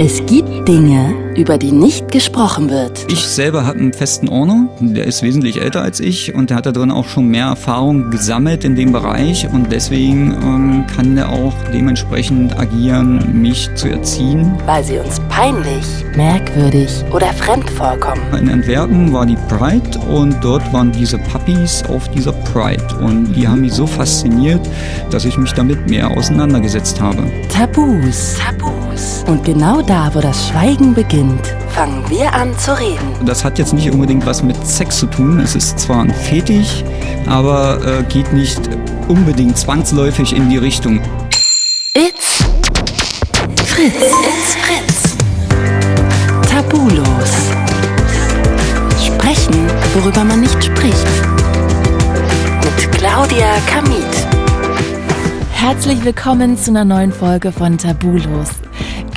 Es gibt Dinge, über die nicht gesprochen wird. Ich selber habe einen festen Ordner, der ist wesentlich älter als ich und der hat da drin auch schon mehr Erfahrung gesammelt in dem Bereich und deswegen ähm, kann der auch dementsprechend agieren, mich zu erziehen. Weil sie uns peinlich, merkwürdig oder fremd vorkommen. In Antwerpen war die Pride und dort waren diese Puppies auf dieser Pride und die haben mich so fasziniert, dass ich mich damit mehr auseinandergesetzt habe. Tabus. Tabus. Und genau da, wo das Schweigen beginnt, fangen wir an zu reden. Das hat jetzt nicht unbedingt was mit Sex zu tun. Es ist zwar ein Fetisch, aber äh, geht nicht unbedingt zwangsläufig in die Richtung. It's Fritz. It's Fritz. Tabulos. Sprechen, worüber man nicht spricht. Mit Claudia Kamit. Herzlich willkommen zu einer neuen Folge von Tabulos.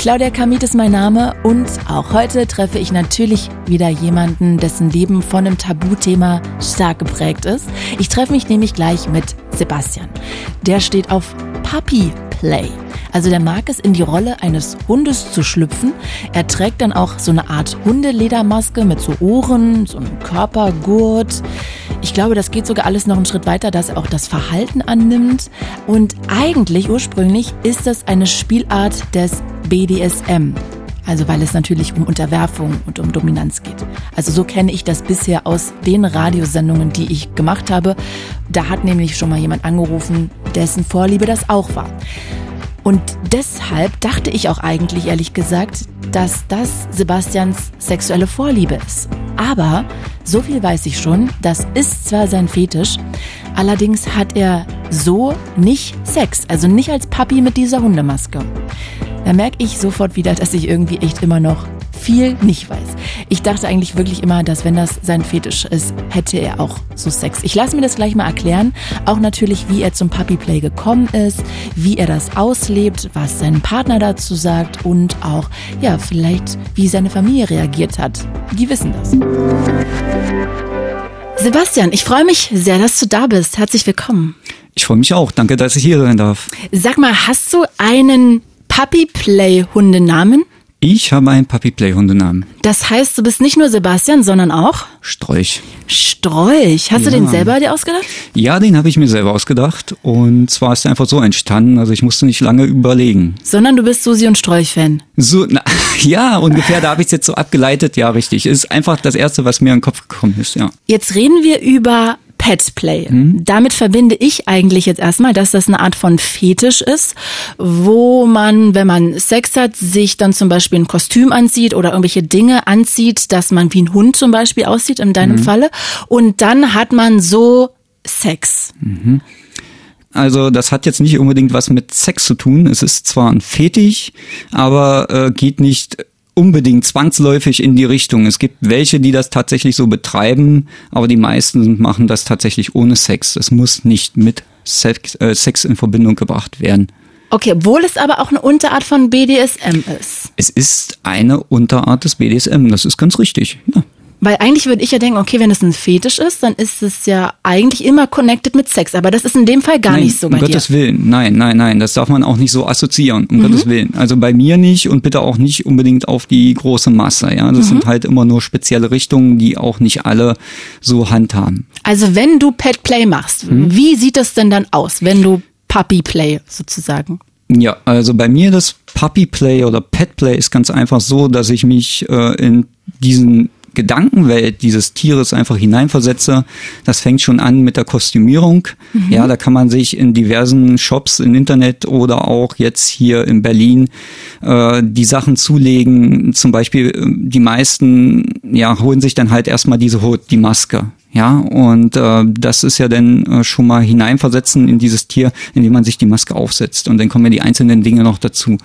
Claudia Kamit ist mein Name und auch heute treffe ich natürlich wieder jemanden, dessen Leben von einem Tabuthema stark geprägt ist. Ich treffe mich nämlich gleich mit Sebastian. Der steht auf Puppy Play. Also der mag es, in die Rolle eines Hundes zu schlüpfen. Er trägt dann auch so eine Art Hundeledermaske mit so Ohren, so einem Körpergurt. Ich glaube, das geht sogar alles noch einen Schritt weiter, dass er auch das Verhalten annimmt. Und eigentlich, ursprünglich, ist das eine Spielart des BDSM. Also weil es natürlich um Unterwerfung und um Dominanz geht. Also so kenne ich das bisher aus den Radiosendungen, die ich gemacht habe. Da hat nämlich schon mal jemand angerufen, dessen Vorliebe das auch war. Und deshalb dachte ich auch eigentlich, ehrlich gesagt, dass das Sebastians sexuelle Vorliebe ist. Aber so viel weiß ich schon, das ist zwar sein Fetisch, allerdings hat er so nicht Sex, also nicht als Papi mit dieser Hundemaske. Da merke ich sofort wieder, dass ich irgendwie echt immer noch viel nicht weiß. Ich dachte eigentlich wirklich immer, dass wenn das sein Fetisch ist, hätte er auch so Sex. Ich lasse mir das gleich mal erklären. Auch natürlich, wie er zum Puppyplay gekommen ist, wie er das auslebt, was sein Partner dazu sagt und auch, ja, vielleicht, wie seine Familie reagiert hat. Die wissen das. Sebastian, ich freue mich sehr, dass du da bist. Herzlich willkommen. Ich freue mich auch. Danke, dass ich hier sein darf. Sag mal, hast du einen Puppyplay-Hundenamen? Ich habe einen Puppy-Play-Hundenamen. Das heißt, du bist nicht nur Sebastian, sondern auch Strolch. Strolch. Hast du Ja. den selber dir ausgedacht? Ja, den habe ich mir selber ausgedacht und zwar ist er einfach so entstanden, also ich musste nicht lange überlegen. Sondern du bist Susi und Strolch-Fan. So, na, ja, ungefähr, da habe ich es jetzt so abgeleitet, ja, richtig. Ist einfach das Erste, was mir in den Kopf gekommen ist, ja. Jetzt reden wir über Petplay. Damit verbinde ich eigentlich jetzt erstmal, dass das eine Art von Fetisch ist, wo man, wenn man Sex hat, sich dann zum Beispiel ein Kostüm anzieht oder irgendwelche Dinge anzieht, dass man wie ein Hund zum Beispiel aussieht, in deinem Falle. Und dann hat man so Sex. Also das hat jetzt nicht unbedingt was mit Sex zu tun. Es ist zwar ein Fetisch, aber äh, geht nicht unbedingt zwangsläufig in die Richtung. Es gibt welche, die das tatsächlich so betreiben, aber die meisten machen das tatsächlich ohne Sex. Es muss nicht mit Sex, äh, Sex in Verbindung gebracht werden. Okay, obwohl es aber auch eine Unterart von BDSM ist. Es ist eine Unterart des BDSM, das ist ganz richtig. Ja. Weil eigentlich würde ich ja denken, okay, wenn es ein Fetisch ist, dann ist es ja eigentlich immer connected mit Sex. Aber das ist in dem Fall gar nein, nicht so bei um dir. Gottes Willen, nein, nein, nein, das darf man auch nicht so assoziieren, Mhm. um Gottes Willen. Also bei mir nicht und bitte auch nicht unbedingt auf die große Masse. Ja, das Mhm. sind halt immer nur spezielle Richtungen, die auch nicht alle so handhaben. Also wenn du Pet Play machst, Hm? wie sieht das denn dann aus, wenn du Puppy Play sozusagen? Ja, also bei mir das Puppy Play oder Pet Play ist ganz einfach so, dass ich mich äh, in diesen Gedankenwelt dieses Tieres einfach hineinversetze. Das fängt schon an mit der Kostümierung. Ja, da kann man sich in diversen Shops im Internet oder auch jetzt hier in Berlin äh, die Sachen zulegen. Zum Beispiel äh, die meisten ja holen sich dann halt erstmal diese Hut, die Maske. Ja, und äh, das ist ja dann äh, schon mal hineinversetzen in dieses Tier, indem man sich die Maske aufsetzt. Und dann kommen ja die einzelnen Dinge noch dazu,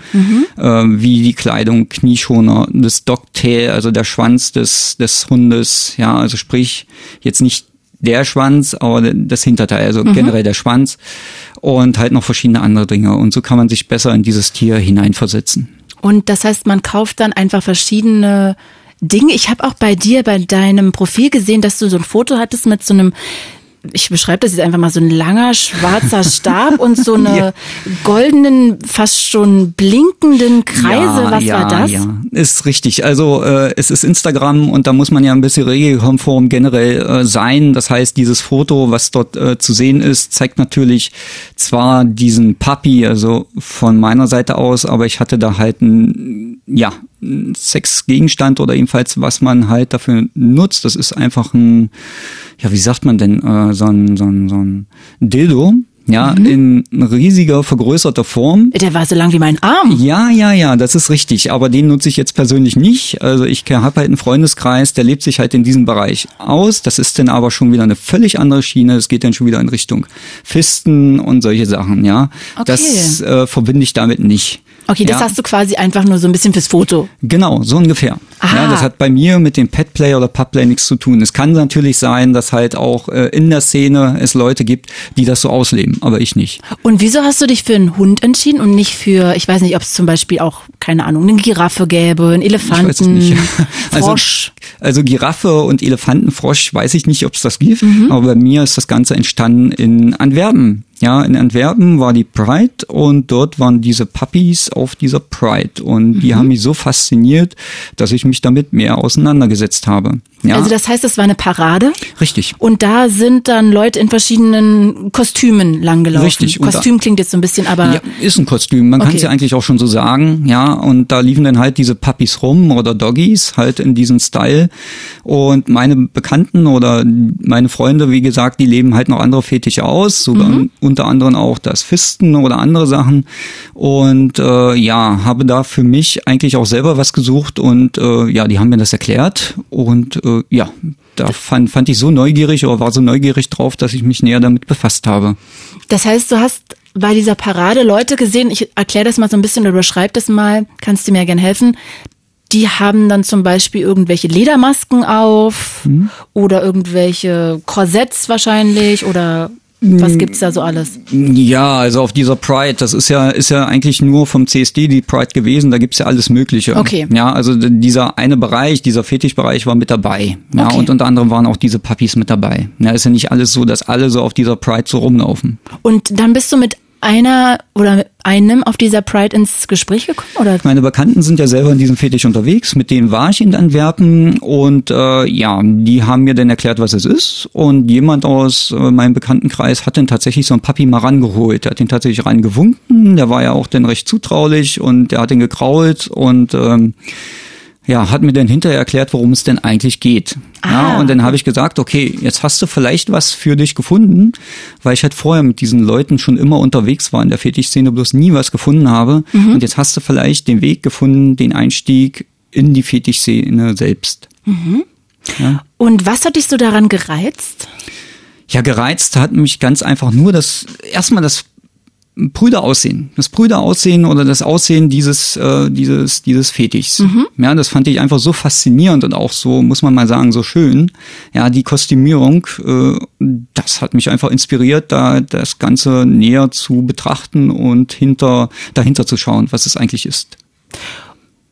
äh, wie die Kleidung, Knieschoner, das Dogtail, also der Schwanz des, des Hundes. Ja, also sprich, jetzt nicht der Schwanz, aber das Hinterteil, also generell der Schwanz und halt noch verschiedene andere Dinge. Und so kann man sich besser in dieses Tier hineinversetzen. Und das heißt, man kauft dann einfach verschiedene Dinge. Ich habe auch bei dir, bei deinem Profil gesehen, dass du so ein Foto hattest mit so einem ich beschreibe das jetzt einfach mal, so ein langer schwarzer Stab und so eine ja. goldenen, fast schon blinkenden Kreise. Ja, Was ja, war das? Ja, ist richtig. Also äh, es ist Instagram und da muss man ja ein bisschen regelkonform generell äh, sein. Das heißt, dieses Foto, was dort äh, zu sehen ist, zeigt natürlich zwar diesen Papi, also von meiner Seite aus, aber ich hatte da halt ein, ja, Sexgegenstand oder ebenfalls was man halt dafür nutzt. Das ist einfach ein, ja, wie sagt man denn, äh, so ein, so ein, so ein Dildo, ja, mhm. in riesiger, vergrößerter Form. Der war so lang wie mein Arm. Ja, ja, ja, das ist richtig. Aber den nutze ich jetzt persönlich nicht. Also ich habe halt einen Freundeskreis, der lebt sich halt in diesem Bereich aus. Das ist dann aber schon wieder eine völlig andere Schiene. Es geht dann schon wieder in Richtung Fisten und solche Sachen, ja. Okay. Das äh, verbinde ich damit nicht. Okay, das ja. hast du quasi einfach nur so ein bisschen fürs Foto. Genau, so ungefähr. Aha. Ja, das hat bei mir mit dem Petplay oder Pubplay nichts zu tun. Es kann natürlich sein, dass halt auch äh, in der Szene es Leute gibt, die das so ausleben, aber ich nicht. Und wieso hast du dich für einen Hund entschieden und nicht für, ich weiß nicht, ob es zum Beispiel auch, keine Ahnung, eine Giraffe gäbe, einen Elefanten, ich weiß nicht. Frosch? Also, also Giraffe und Elefantenfrosch weiß ich nicht, ob es das gibt, mhm. aber bei mir ist das Ganze entstanden in Antwerpen. Ja, in Antwerpen war die Pride und dort waren diese Puppies auf dieser Pride und die mhm. haben mich so fasziniert, dass ich mich damit mehr auseinandergesetzt habe. Ja. Also das heißt, es war eine Parade? Richtig. Und da sind dann Leute in verschiedenen Kostümen langgelaufen. Richtig. Kostüm klingt jetzt so ein bisschen, aber... Ja, ist ein Kostüm. Man okay. kann es ja eigentlich auch schon so sagen. Ja, und da liefen dann halt diese Puppies rum oder Doggies halt in diesem Style. Und meine Bekannten oder meine Freunde, wie gesagt, die leben halt noch andere Fetische aus. Sogar mhm. unter anderem auch das Fisten oder andere Sachen. Und äh, ja, habe da für mich eigentlich auch selber was gesucht und äh, ja, die haben mir das erklärt und äh, ja, da fand, fand ich so neugierig oder war so neugierig drauf, dass ich mich näher damit befasst habe. Das heißt, du hast bei dieser Parade Leute gesehen, ich erkläre das mal so ein bisschen oder beschreib das mal, kannst du mir gerne helfen. Die haben dann zum Beispiel irgendwelche Ledermasken auf mhm. oder irgendwelche Korsetts wahrscheinlich oder was hm. gibt's da so alles? Ja, also auf dieser Pride, das ist ja, ist ja eigentlich nur vom CSD die Pride gewesen, da gibt's ja alles Mögliche. Okay. Ja, also dieser eine Bereich, dieser Fetischbereich war mit dabei. Ja, okay. und unter anderem waren auch diese Puppies mit dabei. Ja, ist ja nicht alles so, dass alle so auf dieser Pride so rumlaufen. Und dann bist du mit einer oder einem auf dieser Pride ins Gespräch gekommen? Oder? Meine Bekannten sind ja selber in diesem Fetisch unterwegs, mit denen war ich in Antwerpen. Und äh, ja, die haben mir dann erklärt, was es ist. Und jemand aus äh, meinem Bekanntenkreis hat dann tatsächlich so einen Papi mal rangeholt, der hat den tatsächlich reingewunken, der war ja auch dann recht zutraulich. Und der hat den gekrault. Und ähm, ja, hat mir dann hinterher erklärt, worum es denn eigentlich geht. Ah. Ja, und dann habe ich gesagt, okay, jetzt hast du vielleicht was für dich gefunden, weil ich halt vorher mit diesen Leuten schon immer unterwegs war in der Fetischszene, bloß nie was gefunden habe. Mhm. Und jetzt hast du vielleicht den Weg gefunden, den Einstieg in die Fetischszene selbst. Mhm. Ja. Und was hat dich so daran gereizt? Ja, gereizt hat mich ganz einfach nur das, erstmal das Brüder aussehen, das Brüder aussehen oder das Aussehen dieses äh, dieses dieses Fetischs. Mhm. Ja, das fand ich einfach so faszinierend und auch so muss man mal sagen so schön. Ja, die Kostümierung, äh, das hat mich einfach inspiriert, da das Ganze näher zu betrachten und hinter dahinter zu schauen, was es eigentlich ist.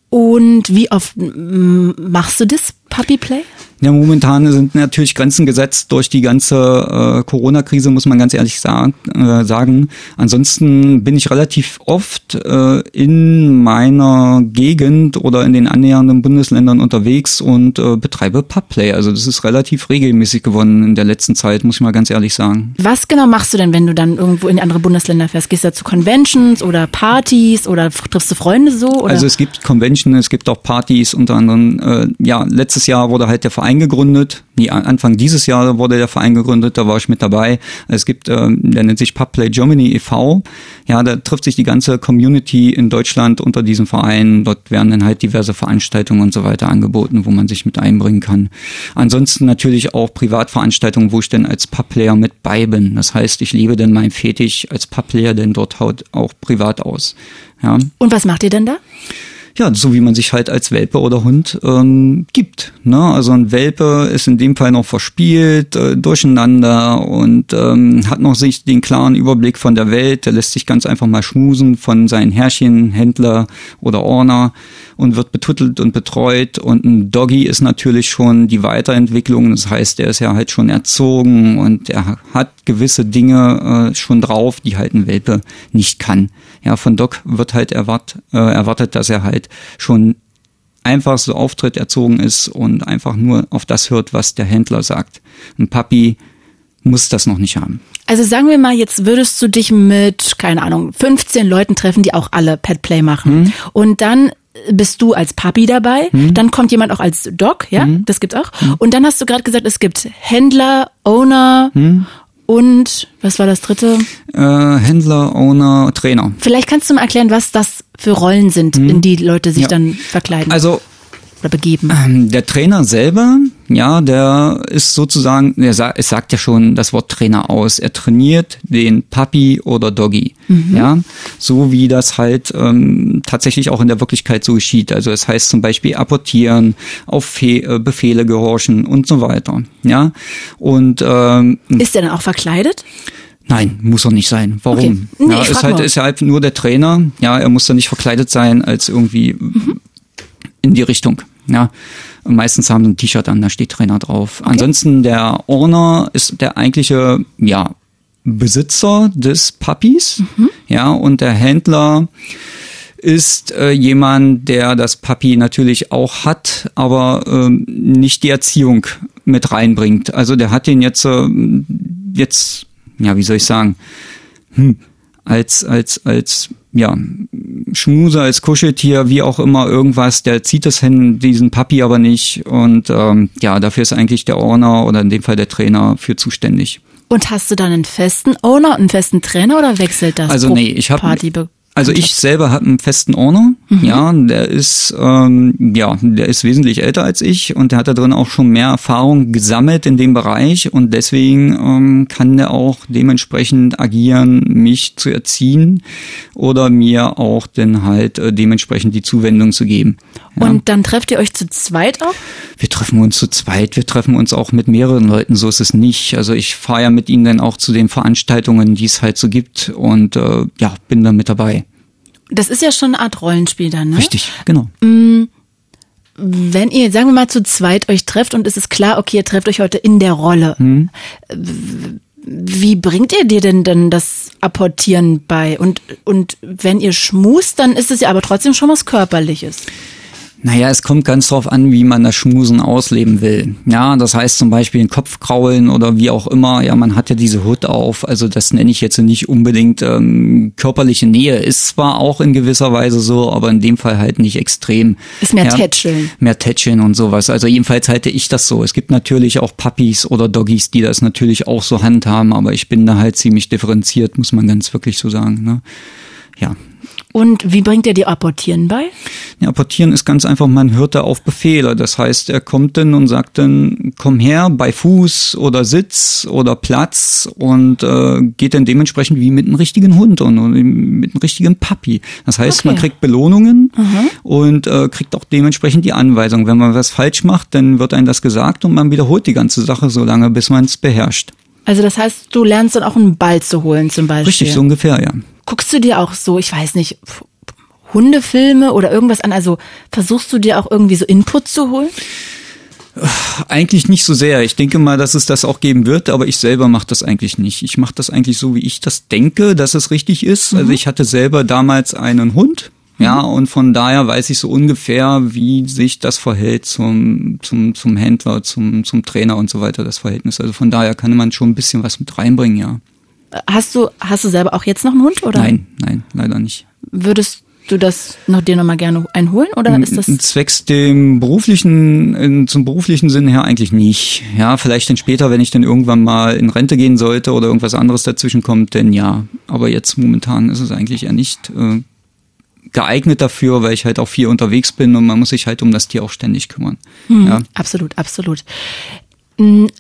Und wie oft machst du das Puppy Play? Ja, momentan sind natürlich Grenzen gesetzt durch die ganze äh, Corona-Krise, muss man ganz ehrlich sagen, äh, sagen. Ansonsten bin ich relativ oft äh, in meiner Gegend oder in den annähernden Bundesländern unterwegs und äh, betreibe Pubplay. Also das ist relativ regelmäßig geworden in der letzten Zeit, muss ich mal ganz ehrlich sagen. Was genau machst du denn, wenn du dann irgendwo in andere Bundesländer fährst? Gehst du zu Conventions oder Partys oder triffst du Freunde so? Oder? Also es gibt Conventions, es gibt auch Partys, unter anderem, äh, ja, letztes Jahr wurde halt der Verein Verein gegründet. Nee, Anfang dieses Jahr wurde der Verein gegründet, da war ich mit dabei. Es gibt, äh, der nennt sich Pubplay Germany e.V. Ja, da trifft sich die ganze Community in Deutschland unter diesem Verein. Dort werden dann halt diverse Veranstaltungen und so weiter angeboten, wo man sich mit einbringen kann. Ansonsten natürlich auch Privatveranstaltungen, wo ich dann als Pubplayer mit bei bin. Das heißt, ich lebe dann mein Fetisch als Pubplayer denn dort halt auch privat aus. Ja. Und was macht ihr denn da? Ja, so wie man sich halt als Welpe oder Hund ähm, gibt. Ne? Also ein Welpe ist in dem Fall noch verspielt, äh, durcheinander und ähm, hat noch sich den klaren Überblick von der Welt. Der lässt sich ganz einfach mal schmusen von seinen Herrchen, Händler oder Orner und wird betuttelt und betreut und ein Doggy ist natürlich schon die Weiterentwicklung. Das heißt, der ist ja halt schon erzogen und er hat gewisse Dinge äh, schon drauf, die halt ein Welpe nicht kann. Ja, von Dog wird halt erwart, äh, erwartet, dass er halt schon einfach so auftritt, erzogen ist und einfach nur auf das hört, was der Händler sagt. Ein Papi muss das noch nicht haben. Also sagen wir mal, jetzt würdest du dich mit, keine Ahnung, 15 Leuten treffen, die auch alle Pet Play machen. Hm. Und dann bist du als Papi dabei, hm. dann kommt jemand auch als Dog, ja, hm. das gibt's auch. Hm. Und dann hast du gerade gesagt, es gibt Händler, Owner hm. Und was war das dritte? Äh, Händler, Owner, Trainer. Vielleicht kannst du mal erklären, was das für Rollen sind, hm. in die Leute sich ja. dann verkleiden. Also oder begeben? Ähm, der Trainer selber, ja, der ist sozusagen, der sagt, es sagt ja schon das Wort Trainer aus. Er trainiert den Puppy oder Doggy, mhm. ja, so wie das halt ähm, tatsächlich auch in der Wirklichkeit so geschieht. Also es heißt zum Beispiel apportieren, auf Fe äh, Befehle gehorchen und so weiter, ja. Und ähm, ist er dann auch verkleidet? Nein, muss er nicht sein. Warum? Okay. Nee, ja, ist halt, ist ja halt nur der Trainer. Ja, er muss da nicht verkleidet sein als irgendwie mhm. in die Richtung. Ja, und meistens haben sie ein T-Shirt an, da steht Trainer drauf. Okay. Ansonsten der Owner ist der eigentliche, ja, Besitzer des Puppies. Mhm. Ja, und der Händler ist äh, jemand, der das Puppy natürlich auch hat, aber ähm, nicht die Erziehung mit reinbringt. Also der hat den jetzt, äh, jetzt, ja, wie soll ich sagen, hm, als, als, als ja, Schmuse als Kuscheltier, wie auch immer, irgendwas, der zieht es hin, diesen Papi aber nicht. Und ähm, ja, dafür ist eigentlich der Owner oder in dem Fall der Trainer für zuständig. Und hast du dann einen festen Owner und einen festen Trainer oder wechselt das? Also nee, ich habe also ich selber habe einen festen Owner, mhm. ja, der ist ähm, ja, der ist wesentlich älter als ich und der hat da drin auch schon mehr Erfahrung gesammelt in dem Bereich und deswegen ähm, kann der auch dementsprechend agieren, mich zu erziehen oder mir auch dann halt äh, dementsprechend die Zuwendung zu geben. Ja. Und dann trefft ihr euch zu zweit auch? Wir treffen uns zu zweit, wir treffen uns auch mit mehreren Leuten, so ist es nicht. Also ich fahre ja mit ihnen dann auch zu den Veranstaltungen, die es halt so gibt und äh, ja, bin dann mit dabei. Das ist ja schon eine Art Rollenspiel dann, ne? Richtig, genau. Mm, wenn ihr, sagen wir mal, zu zweit euch trefft und es ist klar, okay, ihr trefft euch heute in der Rolle. Mhm. Wie bringt ihr dir denn dann das Apportieren bei? Und, und wenn ihr schmust, dann ist es ja aber trotzdem schon was Körperliches. Naja, es kommt ganz drauf an, wie man das Schmusen ausleben will. Ja, das heißt zum Beispiel den Kopf kraulen oder wie auch immer. Ja, man hat ja diese Hut auf. Also das nenne ich jetzt nicht unbedingt ähm, körperliche Nähe. Ist zwar auch in gewisser Weise so, aber in dem Fall halt nicht extrem. Ist mehr ja, Tätscheln. Mehr Tätscheln und sowas. Also jedenfalls halte ich das so. Es gibt natürlich auch Puppies oder Doggies, die das natürlich auch so handhaben, aber ich bin da halt ziemlich differenziert, muss man ganz wirklich so sagen. Ne? Ja, und wie bringt er dir Apportieren bei? Ja, Apportieren ist ganz einfach, man hört da auf Befehle. Das heißt, er kommt dann und sagt dann, komm her, bei Fuß oder Sitz oder Platz und äh, geht dann dementsprechend wie mit einem richtigen Hund und, und mit einem richtigen Papi. Das heißt, okay. man kriegt Belohnungen mhm. und äh, kriegt auch dementsprechend die Anweisung. Wenn man was falsch macht, dann wird einem das gesagt und man wiederholt die ganze Sache so lange, bis man es beherrscht. Also das heißt, du lernst dann auch einen Ball zu holen zum Beispiel. Richtig, so ungefähr, ja. Guckst du dir auch so, ich weiß nicht, Hundefilme oder irgendwas an? Also versuchst du dir auch irgendwie so Input zu holen? Eigentlich nicht so sehr. Ich denke mal, dass es das auch geben wird, aber ich selber mache das eigentlich nicht. Ich mache das eigentlich so, wie ich das denke, dass es richtig ist. Also mhm. Also ich hatte selber damals einen Hund, ja, mhm. und von daher weiß ich so ungefähr, wie sich das verhält zum, zum, zum Händler, zum, zum Trainer und so weiter, das Verhältnis. Also von daher kann man schon ein bisschen was mit reinbringen, ja. Hast du, hast du selber auch jetzt noch einen Hund, oder? Nein, nein, leider nicht. Würdest du das noch dir noch mal gerne einholen oder ist das zwecks dem beruflichen zum beruflichen Sinn her eigentlich nicht ja vielleicht dann später wenn ich dann irgendwann mal in Rente gehen sollte oder irgendwas anderes dazwischen kommt denn ja aber jetzt momentan ist es eigentlich eher nicht äh, geeignet dafür weil ich halt auch viel unterwegs bin und man muss sich halt um das Tier auch ständig kümmern hm, ja absolut absolut hm,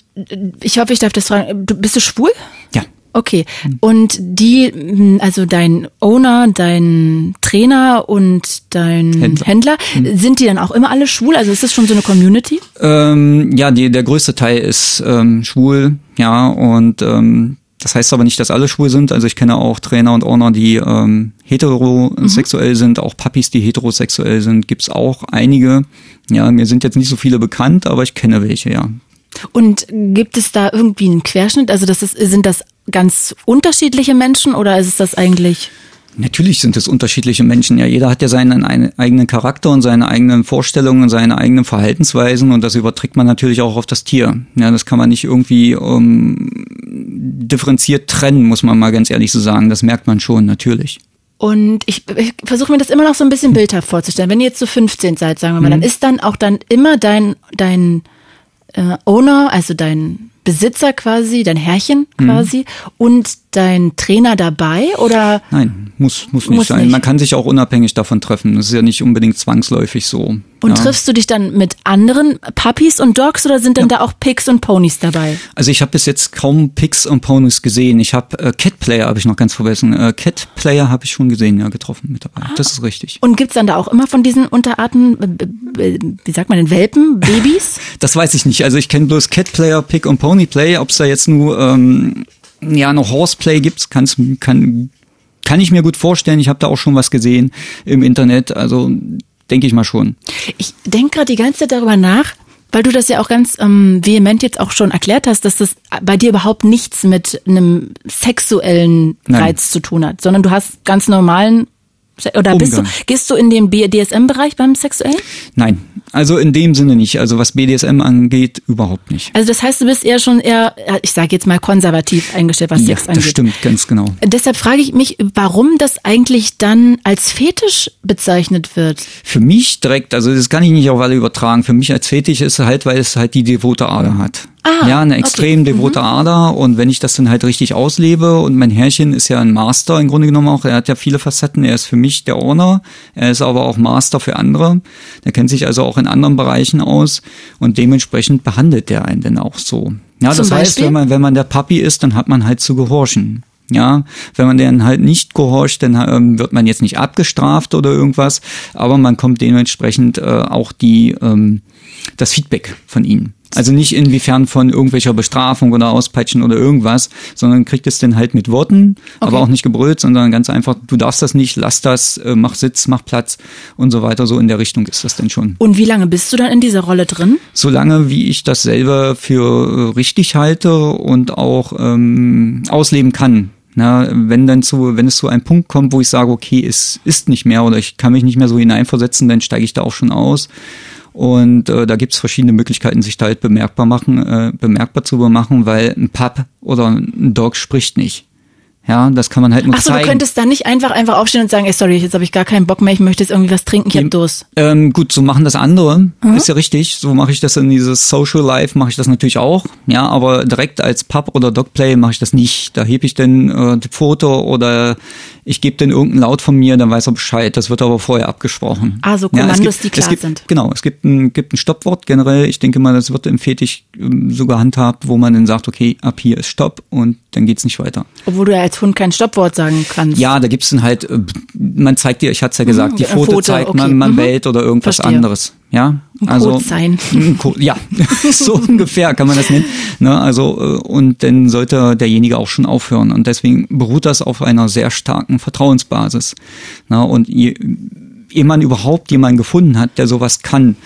ich hoffe ich darf das fragen bist du schwul ja Okay. Und die, also dein Owner, dein Trainer und dein Händler, Händler mhm. sind die dann auch immer alle schwul? Also ist das schon so eine Community? Ähm, ja, die, der größte Teil ist ähm, schwul, ja, und ähm, das heißt aber nicht, dass alle schwul sind. Also ich kenne auch Trainer und Owner, die ähm, heterosexuell mhm. sind, auch Puppies, die heterosexuell sind, gibt's auch einige. Ja, mir sind jetzt nicht so viele bekannt, aber ich kenne welche, ja. Und gibt es da irgendwie einen Querschnitt? Also das ist, sind das ganz unterschiedliche Menschen oder ist es das eigentlich? Natürlich sind es unterschiedliche Menschen. Ja, jeder hat ja seinen eigenen Charakter und seine eigenen Vorstellungen, seine eigenen Verhaltensweisen und das überträgt man natürlich auch auf das Tier. Ja, das kann man nicht irgendwie um, ähm, differenziert trennen, muss man mal ganz ehrlich so sagen. Das merkt man schon, natürlich. Und ich, ich versuche mir das immer noch so ein bisschen bildhaft vorzustellen. Wenn ihr jetzt so 15 seid, sagen wir mal, mhm. dann ist dann auch dann immer dein, dein äh, Owner, also dein Besitzer quasi, dein Herrchen quasi mhm. und dein Trainer dabei oder? Nein, muss, muss nicht muss sein. Nicht. Man kann sich auch unabhängig davon treffen. Das ist ja nicht unbedingt zwangsläufig so. Und ja. triffst du dich dann mit anderen Puppies und Dogs oder sind dann ja. da auch Pigs und Ponys dabei? Also ich habe bis jetzt kaum Pigs und Ponys gesehen. Ich habe äh, Cat Player habe ich noch ganz vergessen. Äh, Cat Player habe ich schon gesehen, ja, getroffen mit dabei. Ah. Das ist richtig. Und gibt's dann da auch immer von diesen Unterarten, äh, wie sagt man denn, Welpen, Babys? das weiß ich nicht. Also ich kenne bloß Cat Player, Pig und Pony Play. Ob es da jetzt nur ähm, ja noch Horseplay gibt, kann's, kann kann ich mir gut vorstellen. Ich habe da auch schon was gesehen im Internet. Also denke ich mal schon. Ich denke gerade die ganze Zeit darüber nach, weil du das ja auch ganz ähm, vehement jetzt auch schon erklärt hast, dass das bei dir überhaupt nichts mit einem sexuellen Reiz Nein. zu tun hat, sondern du hast ganz normalen oder bist du, gehst du in den BDSM-Bereich beim Sexuellen? Nein, also in dem Sinne nicht. Also was BDSM angeht, überhaupt nicht. Also das heißt, du bist eher schon eher, ich sage jetzt mal konservativ eingestellt, was ja, Sex angeht. das stimmt, ganz genau. Deshalb frage ich mich, warum das eigentlich dann als Fetisch bezeichnet wird. Für mich direkt, also das kann ich nicht auf alle übertragen. Für mich als Fetisch ist es halt, weil es halt die devote Ader hat. Ah, ja, eine extrem okay. devote mhm. Ader und wenn ich das dann halt richtig auslebe und mein Herrchen ist ja ein Master im Grunde genommen auch, er hat ja viele Facetten, er ist für mich der Owner, er ist aber auch Master für andere, der kennt sich also auch in anderen Bereichen aus und dementsprechend behandelt der einen dann auch so. Ja, Zum das Beispiel? heißt, wenn man, wenn man der Papi ist, dann hat man halt zu gehorchen. Ja, wenn man dann halt nicht gehorcht, dann ähm, wird man jetzt nicht abgestraft oder irgendwas, aber man kommt dementsprechend äh, auch die ähm, das Feedback von ihnen. Also nicht inwiefern von irgendwelcher Bestrafung oder Auspeitschen oder irgendwas, sondern kriegt es dann halt mit Worten, okay. aber auch nicht gebrüllt, sondern ganz einfach, du darfst das nicht, lass das, äh, mach Sitz, mach Platz und so weiter. So in der Richtung ist das denn schon. Und wie lange bist du dann in dieser Rolle drin? So lange, wie ich das selber für äh, richtig halte und auch ähm, ausleben kann. Na, wenn dann zu, wenn es zu einem Punkt kommt, wo ich sage, okay, es ist nicht mehr oder ich kann mich nicht mehr so hineinversetzen, dann steige ich da auch schon aus. Und äh, da gibt's verschiedene Möglichkeiten, sich da halt bemerkbar machen, äh, bemerkbar zu machen, weil ein Pub oder ein Dog spricht nicht. Ja, das kann man halt nur Ach so, zeigen. du könntest dann nicht einfach einfach aufstehen und sagen, ey, sorry, jetzt habe ich gar keinen Bock mehr, ich möchte jetzt irgendwie was trinken, ich hab Durst. Ähm, gut, so machen das andere, mhm. ist ja richtig. So mache ich das in dieses Social Life, mache ich das natürlich auch. Ja, aber direkt als Pub oder Dogplay mache ich das nicht. Da hebe ich dann äh, die Foto oder ich gebe dann irgendeinen Laut von mir, dann weiß er Bescheid. Das wird aber vorher abgesprochen. Ah, so Kommandos, ja, gibt, die klar gibt, sind. Genau, es gibt ein, gibt ein Stoppwort generell. Ich denke mal, das wird im Fetisch ähm, so gehandhabt, wo man dann sagt, okay, ab hier ist Stopp und dann geht's nicht weiter. Obwohl du ja als Hund kein Stoppwort sagen kannst. Ja, da gibt's dann halt, äh, man zeigt dir, ich hatte es ja gesagt, mhm, die Foto, Foto zeigt okay. man, man mhm. wählt oder irgendwas Verstehe. anderes. Ja, ein also Code sein. ja, so ungefähr kann man das nennen. Ne, also äh, und dann sollte derjenige auch schon aufhören und deswegen beruht das auf einer sehr starken Vertrauensbasis. Ne, und je, ehe man überhaupt jemanden gefunden hat, der sowas kann,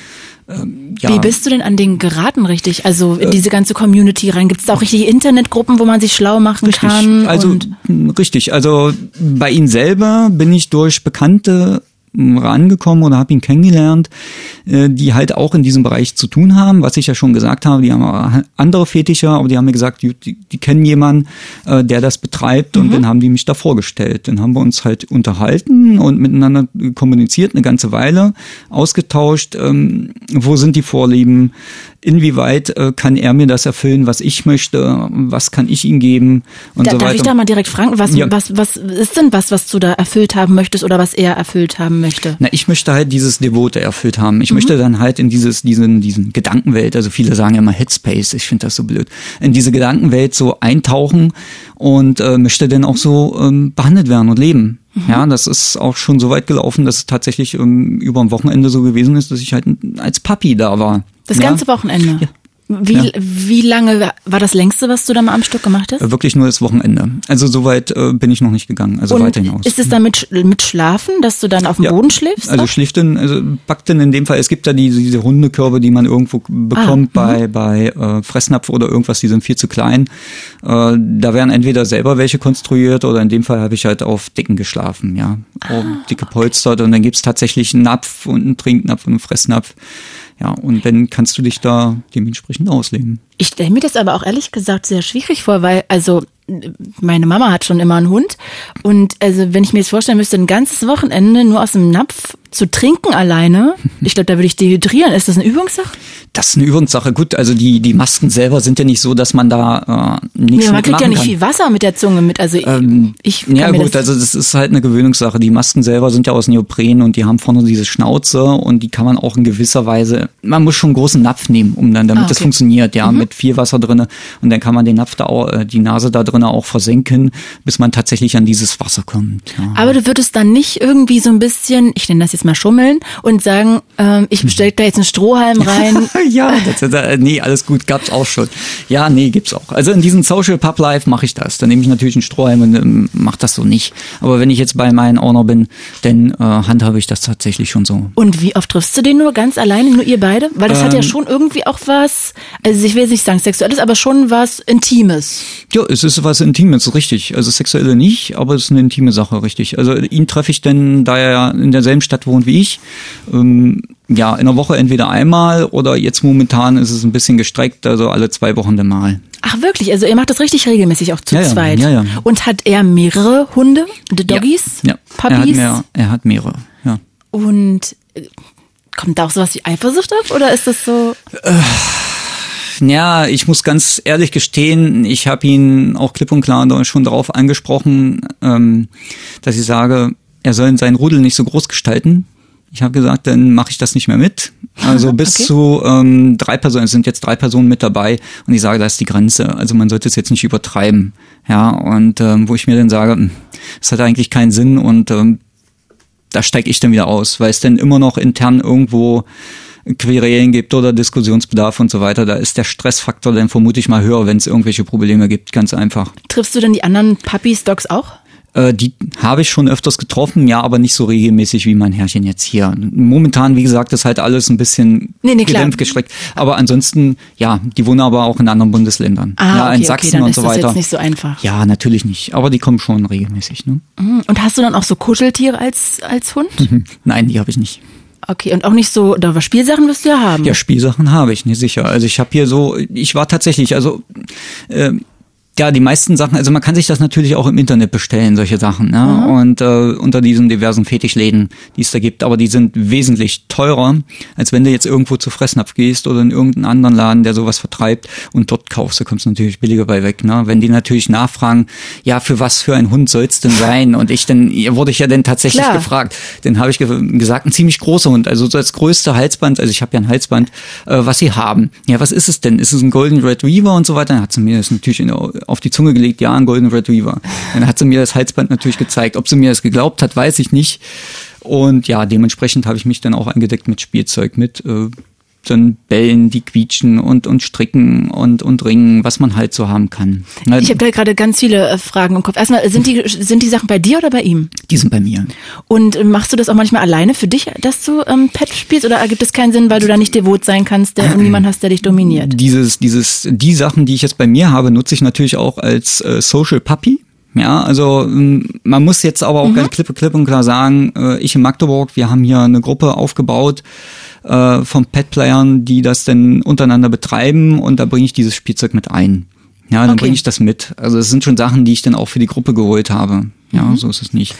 ähm, ja. Wie bist du denn an den geraten richtig? Also in äh, diese ganze Community rein? Gibt es da auch richtige Internetgruppen, wo man sich schlau machen richtig. kann? Also richtig. Also bei Ihnen selber bin ich durch Bekannte rangekommen oder habe ihn kennengelernt, äh, die halt auch in diesem Bereich zu tun haben, was ich ja schon gesagt habe, die haben andere Fetische, aber die haben mir gesagt, die, die kennen jemanden, äh, der das betreibt und mhm. dann haben die mich da vorgestellt. Dann haben wir uns halt unterhalten und miteinander kommuniziert eine ganze Weile, ausgetauscht, ähm, wo sind die Vorlieben, inwieweit äh, kann er mir das erfüllen, was ich möchte, was kann ich ihm geben und da, so weiter. Darf ich da mal direkt fragen, was, ja. was, was ist denn was, was du da erfüllt haben möchtest oder was er erfüllt haben möchte? Na, ich möchte halt dieses Devote erfüllt haben. Ich mhm. möchte dann halt in dieses, diesen, diesen Gedankenwelt, also viele sagen ja immer Headspace, ich finde das so blöd, in diese Gedankenwelt so eintauchen und äh, möchte dann auch so ähm, behandelt werden und leben. Mhm. Ja, das ist auch schon so weit gelaufen, dass es tatsächlich ähm, über ein Wochenende so gewesen ist, dass ich halt als Papi da war. Das ganze Wochenende? Ja. Wie, Ja. wie lange war das längste, was du da mal am Stück gemacht hast? Äh, Wirklich nur das Wochenende. Also soweit äh, bin ich noch nicht gegangen, also weiter hinaus. ist es dann mit, mit Schlafen, dass du dann auf dem Ja. Boden schläfst? Also schlicht in, also backt in dem Fall, es gibt ja diese, diese Hundekörbe, die man irgendwo bekommt Ah, bei, bei äh, Fressnapf oder irgendwas, die sind viel zu klein. Äh, da werden entweder selber welche konstruiert oder in dem Fall habe ich halt auf Decken geschlafen, ja. Ah, Auf dicke Polster und dann gibt's tatsächlich einen Napf und einen Trinknapf und einen Fressnapf. Ja, und dann kannst du dich da dementsprechend ausleben. Ich stelle mir das aber auch ehrlich gesagt sehr schwierig vor, weil also meine Mama hat schon immer einen Hund und also wenn ich mir jetzt vorstellen müsste, ein ganzes Wochenende nur aus dem Napf zu trinken alleine, ich glaube, da würde ich dehydrieren. Ist das eine Übungssache? Das ist eine Übungssache. Gut, also die, die Masken selber sind ja nicht so, dass man da äh, nichts Nee, man kriegt ja nicht kann. viel Wasser mit der Zunge mit. Also Ähm, ich kann ja gut, das, also das ist halt eine Gewöhnungssache. Die Masken selber sind ja aus Neopren und die haben vorne diese Schnauze und die kann man auch in gewisser Weise, man muss schon einen großen Napf nehmen, um dann, damit Ah, das okay. funktioniert, ja, mit viel Wasser drinne und dann kann man den Napf da auch, äh, die Nase da drinnen auch versenken, bis man tatsächlich an dieses Wasser kommt. Ja. aber du würdest dann nicht irgendwie so ein bisschen, ich nenne das jetzt mal schummeln und sagen, ähm, ich bestelle da jetzt einen Strohhalm rein. ja, das, äh, nee, alles gut, gab's auch schon. Ja, nee, gibt's auch. Also in diesem Social Pub Life mache ich das. Dann nehme ich natürlich einen Strohhalm und ähm, mache das so nicht. Aber wenn ich jetzt bei meinen Owner bin, dann äh, handhabe ich das tatsächlich schon so. Und wie oft triffst du den nur ganz alleine, nur ihr beide? Weil das hat ja Ähm. schon irgendwie auch was, also ich will jetzt nicht sagen sexuelles, aber schon was Intimes. Ja, es ist was Intimes, richtig. Also sexuelle nicht, aber es ist eine intime Sache, richtig. Also ihn treffe ich denn, da er ja in derselben Stadt wohnt wie ich, ähm, ja, in der Woche entweder einmal oder jetzt momentan ist es ein bisschen gestreckt, also alle zwei Wochen dann mal. Ach wirklich, also ihr macht das richtig regelmäßig auch zu Ja, ja, zweit. ja, ja. Und hat er mehrere Hunde, die Doggies, Ja, ja. Er hat, Puppies? mehr, er hat mehrere, ja. Und äh, kommt da auch sowas wie Eifersucht auf oder ist das so? Ja, ich muss ganz ehrlich gestehen, ich habe ihn auch klipp und klar schon darauf angesprochen, ähm, dass ich sage, er soll seinen Rudel nicht so groß gestalten. Ich habe gesagt, dann mache ich das nicht mehr mit. Also bis Okay. zu ähm, drei Personen, es sind jetzt drei Personen mit dabei und ich sage, da ist die Grenze. Also man sollte es jetzt nicht übertreiben. Ja, und ähm, wo ich mir dann sage, hm, es hat eigentlich keinen Sinn und ähm, da steige ich dann wieder aus, weil es dann immer noch intern irgendwo Querelen gibt oder Diskussionsbedarf und so weiter. Da ist der Stressfaktor dann vermutlich mal höher, wenn es irgendwelche Probleme gibt, ganz einfach. Triffst du denn die anderen Puppies, Dogs auch? Äh, die habe ich schon öfters getroffen, ja, aber nicht so regelmäßig wie mein Herrchen jetzt hier. Momentan, wie gesagt, ist halt alles ein bisschen Nee, nee, gedämpft, geschreckt. Aber ansonsten, ja, die wohnen aber auch in anderen Bundesländern. Ah, ja, okay, in Sachsen okay, dann und ist so das weiter. jetzt nicht so einfach. ja, natürlich nicht. Aber die kommen schon regelmäßig. Ne? Mhm. Und hast du dann auch so Kuscheltiere als, als Hund? Nein, die habe ich nicht. Okay, und auch nicht so, da aber Spielsachen wirst du ja haben. Ja, Spielsachen habe ich, nicht sicher. Also ich habe hier so, ich war tatsächlich, also äh, ja, die meisten Sachen, also man kann sich das natürlich auch im Internet bestellen, solche Sachen, ne? Und äh, unter diesen diversen Fetischläden, die es da gibt, aber die sind wesentlich teurer, als wenn du jetzt irgendwo zu Fressnapf gehst oder in irgendeinen anderen Laden, der sowas vertreibt und dort kaufst, da kommst du natürlich billiger bei weg, ne? Wenn die natürlich nachfragen, ja, für was für ein Hund soll's denn sein? Und ich dann, wurde ich ja dann tatsächlich Klar. gefragt, dann habe ich ge gesagt, ein ziemlich großer Hund, also so das größte Halsband, also ich habe ja ein Halsband, äh, was sie haben. Ja, was ist es denn? Ist es ein Golden Retriever und so weiter? Dann hat sie mir das natürlich in, auf die Zunge gelegt, ja, ein Golden Retriever. Dann hat sie mir das Halsband natürlich gezeigt. Ob sie mir das geglaubt hat, weiß ich nicht. Und ja, dementsprechend habe ich mich dann auch eingedeckt mit Spielzeug, mit äh, dann Bällen, die quietschen und, und stricken und, und ringen, was man halt so haben kann. Ich habe da gerade ganz viele äh, Fragen im Kopf. Erstmal, sind die, sind die Sachen bei dir oder bei ihm? die sind bei mir. Und äh, machst du das auch manchmal alleine für dich, dass du ähm, Pet spielst? Oder ergibt es keinen Sinn, weil du da nicht devot sein kannst der, und niemand hast, der dich dominiert? Dieses, dieses, die Sachen, die ich jetzt bei mir habe, nutze ich natürlich auch als äh, Social Puppy. Ja, also ähm, man muss jetzt aber auch ganz klipp, klipp und klar sagen, äh, ich in Magdeburg, wir haben hier eine Gruppe aufgebaut äh, von Pet-Playern, die das dann untereinander betreiben und da bringe ich dieses Spielzeug mit ein. Ja, dann Okay. bringe ich das mit. Also es sind schon Sachen, die ich dann auch für die Gruppe geholt habe. Ja, so ist es nicht.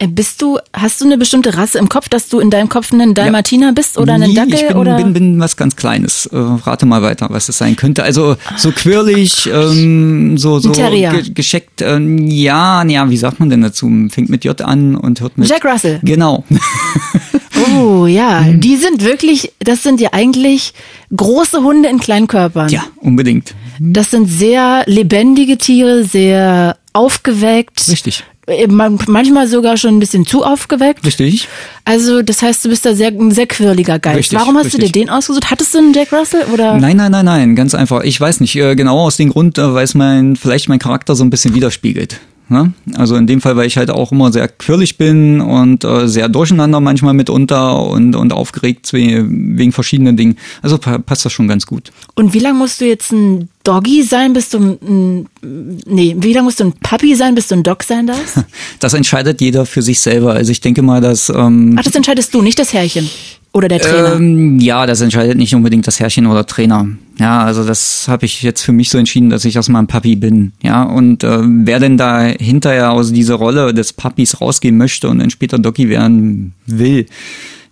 Äh, Bist du, hast du eine bestimmte Rasse im Kopf, dass du in deinem Kopf einen Dalmatiner bist oder einen Nee, Dackel ich bin, oder? bin, bin was ganz Kleines. Äh, rate mal weiter, was es sein könnte. Also so quirlig, ähm, so so ge gescheckt. Ähm, ja, ja, wie sagt man denn dazu? Fängt mit J an und hört mit Jack Russell. Genau. Oh ja, Mhm. die sind wirklich, das sind ja eigentlich große Hunde in kleinen Körpern. ja, unbedingt. Das sind sehr lebendige Tiere, sehr aufgeweckt. Richtig. äh, manchmal sogar schon ein bisschen zu aufgeweckt. Richtig. Also das heißt, du bist da sehr, ein sehr quirliger Geist. Richtig, Warum hast richtig. du dir den ausgesucht? Hattest du einen Jack Russell oder? Nein, nein, nein, nein, ganz einfach. Ich weiß nicht, äh, genau aus dem Grund, äh, weil es mein, vielleicht mein Charakter so ein bisschen widerspiegelt. Ne? Also in dem Fall, weil ich halt auch immer sehr quirlig bin und äh, sehr durcheinander manchmal mitunter und, und aufgeregt wegen, verschiedenen Dingen. Also pa passt das schon ganz gut. Und wie lange musst du jetzt ein Doggy sein, bis du ein, nee, wie lange musst du ein Puppy sein, bis du ein Dog sein darfst? Das entscheidet jeder für sich selber. Also ich denke mal, dass ähm, Ach, das entscheidest du, nicht das Herrchen oder der Trainer. Ähm, ja, das entscheidet nicht unbedingt das Herrchen oder Trainer. Ja, also das habe ich jetzt für mich so entschieden, dass ich aus meinem Papi bin. Ja, und äh, wer denn da hinterher aus dieser Rolle des Papis rausgehen möchte und dann später Doggy werden will,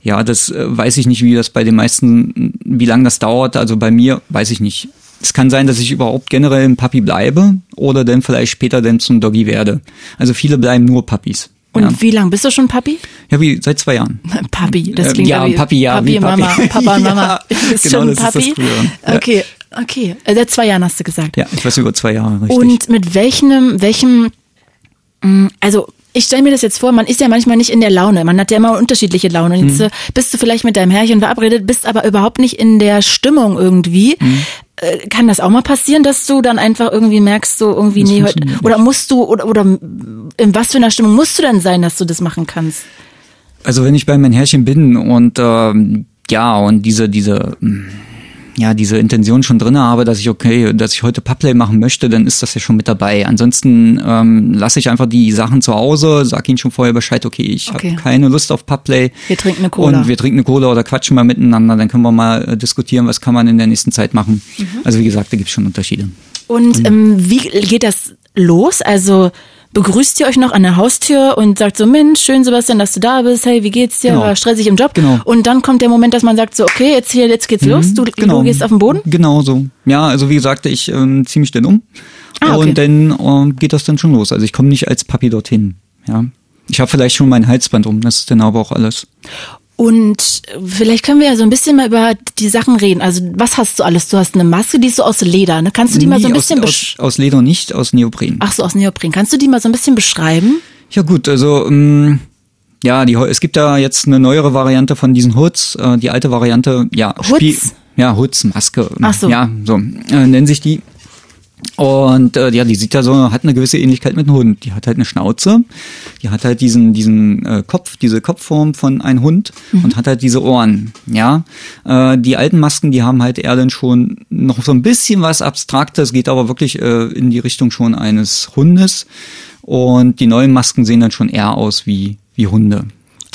ja, das äh, weiß ich nicht, wie das bei den meisten, wie lange das dauert. Also bei mir weiß ich nicht. Es kann sein, dass ich überhaupt generell ein Papi bleibe oder dann vielleicht später dann zum Doggy werde. Also viele bleiben nur Papis. Und ja. wie lang bist du schon Papi? Ja, wie seit zwei Jahren. Papi, das klingt ja, wie Papi, ja, Papi wie Papi. Mama, Papa und Mama. Ja, Du bist genau, schon das ist das Papi. Ja. Okay, okay. Äh, Seit zwei Jahren hast du gesagt. Ja, etwas über zwei Jahre, richtig. Und mit welchem, welchem, mh, also ich stelle mir das jetzt vor, man ist ja manchmal nicht in der Laune, man hat ja immer unterschiedliche Laune. Jetzt äh, bist du vielleicht mit deinem Herrchen verabredet, bist aber überhaupt nicht in der Stimmung irgendwie. Mhm. Äh, Kann das auch mal passieren, dass du dann einfach irgendwie merkst, so irgendwie, Das nee, heute, oder musst du, oder, oder in was für einer Stimmung musst du denn sein, dass du das machen kannst? Also wenn ich bei meinem Herrchen bin und ähm, ja, und diese, diese, mh, ja, diese Intention schon drin habe, dass ich okay, dass ich heute Pubplay machen möchte, dann ist das ja schon mit dabei. Ansonsten ähm, lasse ich einfach die Sachen zu Hause, sag ihnen schon vorher Bescheid, okay, ich Okay. habe keine Lust auf Pubplay. Wir trinken eine Cola. Und wir trinken eine Cola oder quatschen mal miteinander, dann können wir mal äh, diskutieren, was kann man in der nächsten Zeit machen. Mhm. Also wie gesagt, da gibt's schon Unterschiede. Und ähm, wie geht das los? Also begrüßt ihr euch noch an der Haustür und sagt so, Mensch, schön Sebastian, dass du da bist. Hey, wie geht's dir? Genau. War stressig im Job? Genau. Und dann kommt der Moment, dass man sagt so, okay, jetzt hier, jetzt geht's los. Du, du gehst auf den Boden. Genau so. Ja, also wie gesagt, ich ähm, ziehe mich dann um Ah, okay. und dann ähm, geht das dann schon los. Also ich komme nicht als Papi dorthin. Ja, ich habe vielleicht schon mein Halsband um. Das ist dann aber auch alles. Und vielleicht können wir ja so ein bisschen mal über die Sachen reden. Also was hast du alles? Du hast eine Maske, die ist so aus Leder. Ne? Kannst du die mal so ein Nee, bisschen aus, aus, aus Leder nicht, aus Neopren. Ach so, aus Neopren. Kannst du die mal so ein bisschen beschreiben? Ja gut, also ähm, ja, die, es gibt da jetzt eine neuere Variante von diesen Hoods. Äh, die alte Variante, ja, Hoods? ja, Hoods, Maske. Ach so. Ja, so äh, nennen sich die. Und äh, ja, die sieht ja so, hat eine gewisse Ähnlichkeit mit einem Hund. Die hat halt eine Schnauze, die hat halt diesen diesen äh, Kopf, diese Kopfform von einem Hund und hat halt diese Ohren. Ja, äh, die alten Masken, die haben halt eher dann schon noch so ein bisschen was Abstraktes, geht aber wirklich äh, in die Richtung schon eines Hundes. Und die neuen Masken sehen dann schon eher aus wie wie Hunde.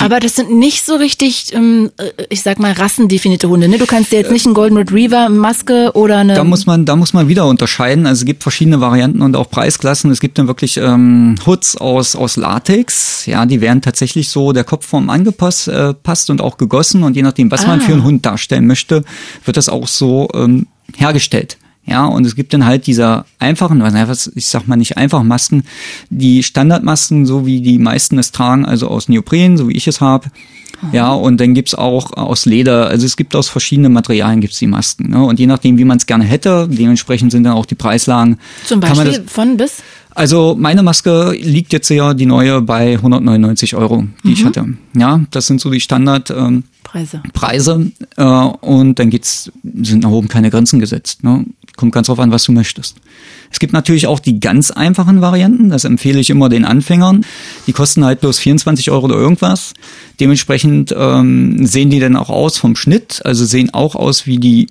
Aber das sind nicht so richtig, ähm, äh, ich sag mal, rassendefinierte Hunde. Ne? Du kannst dir jetzt nicht einen Golden Retriever, Maske oder eine. Da muss man, da muss man wieder unterscheiden. Also es gibt verschiedene Varianten und auch Preisklassen. Es gibt dann wirklich ähm, Hoods aus aus Latex. Ja, die werden tatsächlich so der Kopfform angepasst äh, passt und auch gegossen. Und je nachdem, was man Ah. für einen Hund darstellen möchte, wird das auch so ähm, hergestellt. Ja, und es gibt dann halt diese einfachen, was ich sag mal nicht einfach Masken, die Standardmasken, so wie die meisten es tragen, also aus Neopren, so wie ich es habe. Ja, und dann gibt's auch aus Leder, also es gibt aus verschiedenen Materialien gibt's die Masken. Ne? Und je nachdem, wie man es gerne hätte, dementsprechend sind dann auch die Preislagen. zum Beispiel das, von bis? also meine Maske liegt jetzt ja die neue bei 199 Euro, die ich hatte. Ja, das sind so die Standard. Ähm, Preise. Preise äh, und dann geht's, sind nach oben keine Grenzen gesetzt. Ne? Kommt ganz drauf an, was du möchtest. Es gibt natürlich auch die ganz einfachen Varianten, das empfehle ich immer den Anfängern. Die kosten halt bloß 24 Euro oder irgendwas. Dementsprechend ähm, sehen die dann auch aus vom Schnitt, also sehen auch aus wie die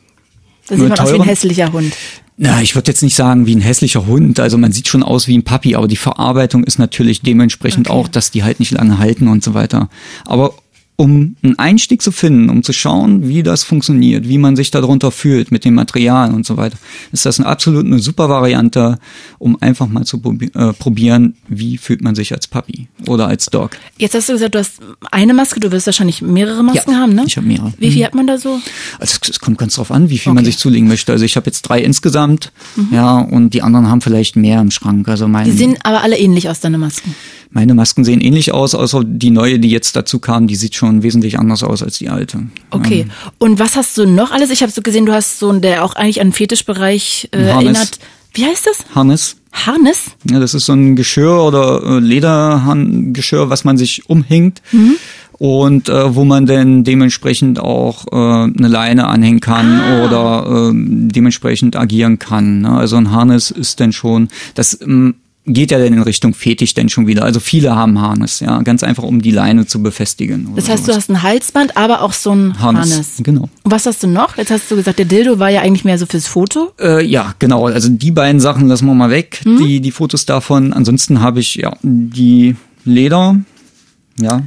Da sieht man aus wie ein hässlicher Hund. na, ich würde jetzt nicht sagen wie ein hässlicher Hund. Also man sieht schon aus wie ein Papi, aber die Verarbeitung ist natürlich dementsprechend Okay. auch, dass die halt nicht lange halten und so weiter. Aber um einen Einstieg zu finden, um zu schauen, wie das funktioniert, wie man sich darunter fühlt mit dem Material und so weiter, ist das eine absolut eine super Variante, um einfach mal zu äh, probieren, wie fühlt man sich als Papi oder als Dog. Jetzt hast du gesagt, du hast eine Maske, du wirst wahrscheinlich mehrere Masken Ja, haben, ne? ich habe mehrere. Wie viel hat man da so? Also es- kommt ganz drauf an, wie viel man Okay. sich zulegen möchte. Also ich habe jetzt drei insgesamt, ja, und die anderen haben vielleicht mehr im Schrank. Also mein, Die sehen aber alle ähnlich aus, deine Masken. Meine Masken sehen ähnlich aus, außer die neue, die jetzt dazu kam, die sieht schon wesentlich anders aus als die alte. Okay. Und was hast du noch alles? Ich habe so gesehen, du hast so, einen, der auch eigentlich an den Fetischbereich äh, erinnert. Wie heißt das? Harness. Harness? Ja, das ist so ein Geschirr oder äh, Ledergeschirr, was man sich umhängt. Mhm. Und äh, wo man dann dementsprechend auch äh, eine Leine anhängen kann Ah. oder äh, dementsprechend agieren kann. Ne? Also ein Harness ist dann schon, das ähm, geht ja dann in Richtung Fetisch dann schon wieder. Also viele haben Harness, ja, ganz einfach um die Leine zu befestigen. Das heißt, du sowas. hast ein Halsband, aber auch so ein Harness, Harness. genau. Und was hast du noch? Jetzt hast du gesagt, der Dildo war ja eigentlich mehr so fürs Foto. Äh, ja, genau. Also die beiden Sachen lassen wir mal weg, Hm? die, die Fotos davon. Ansonsten habe ich ja die Leder, ja.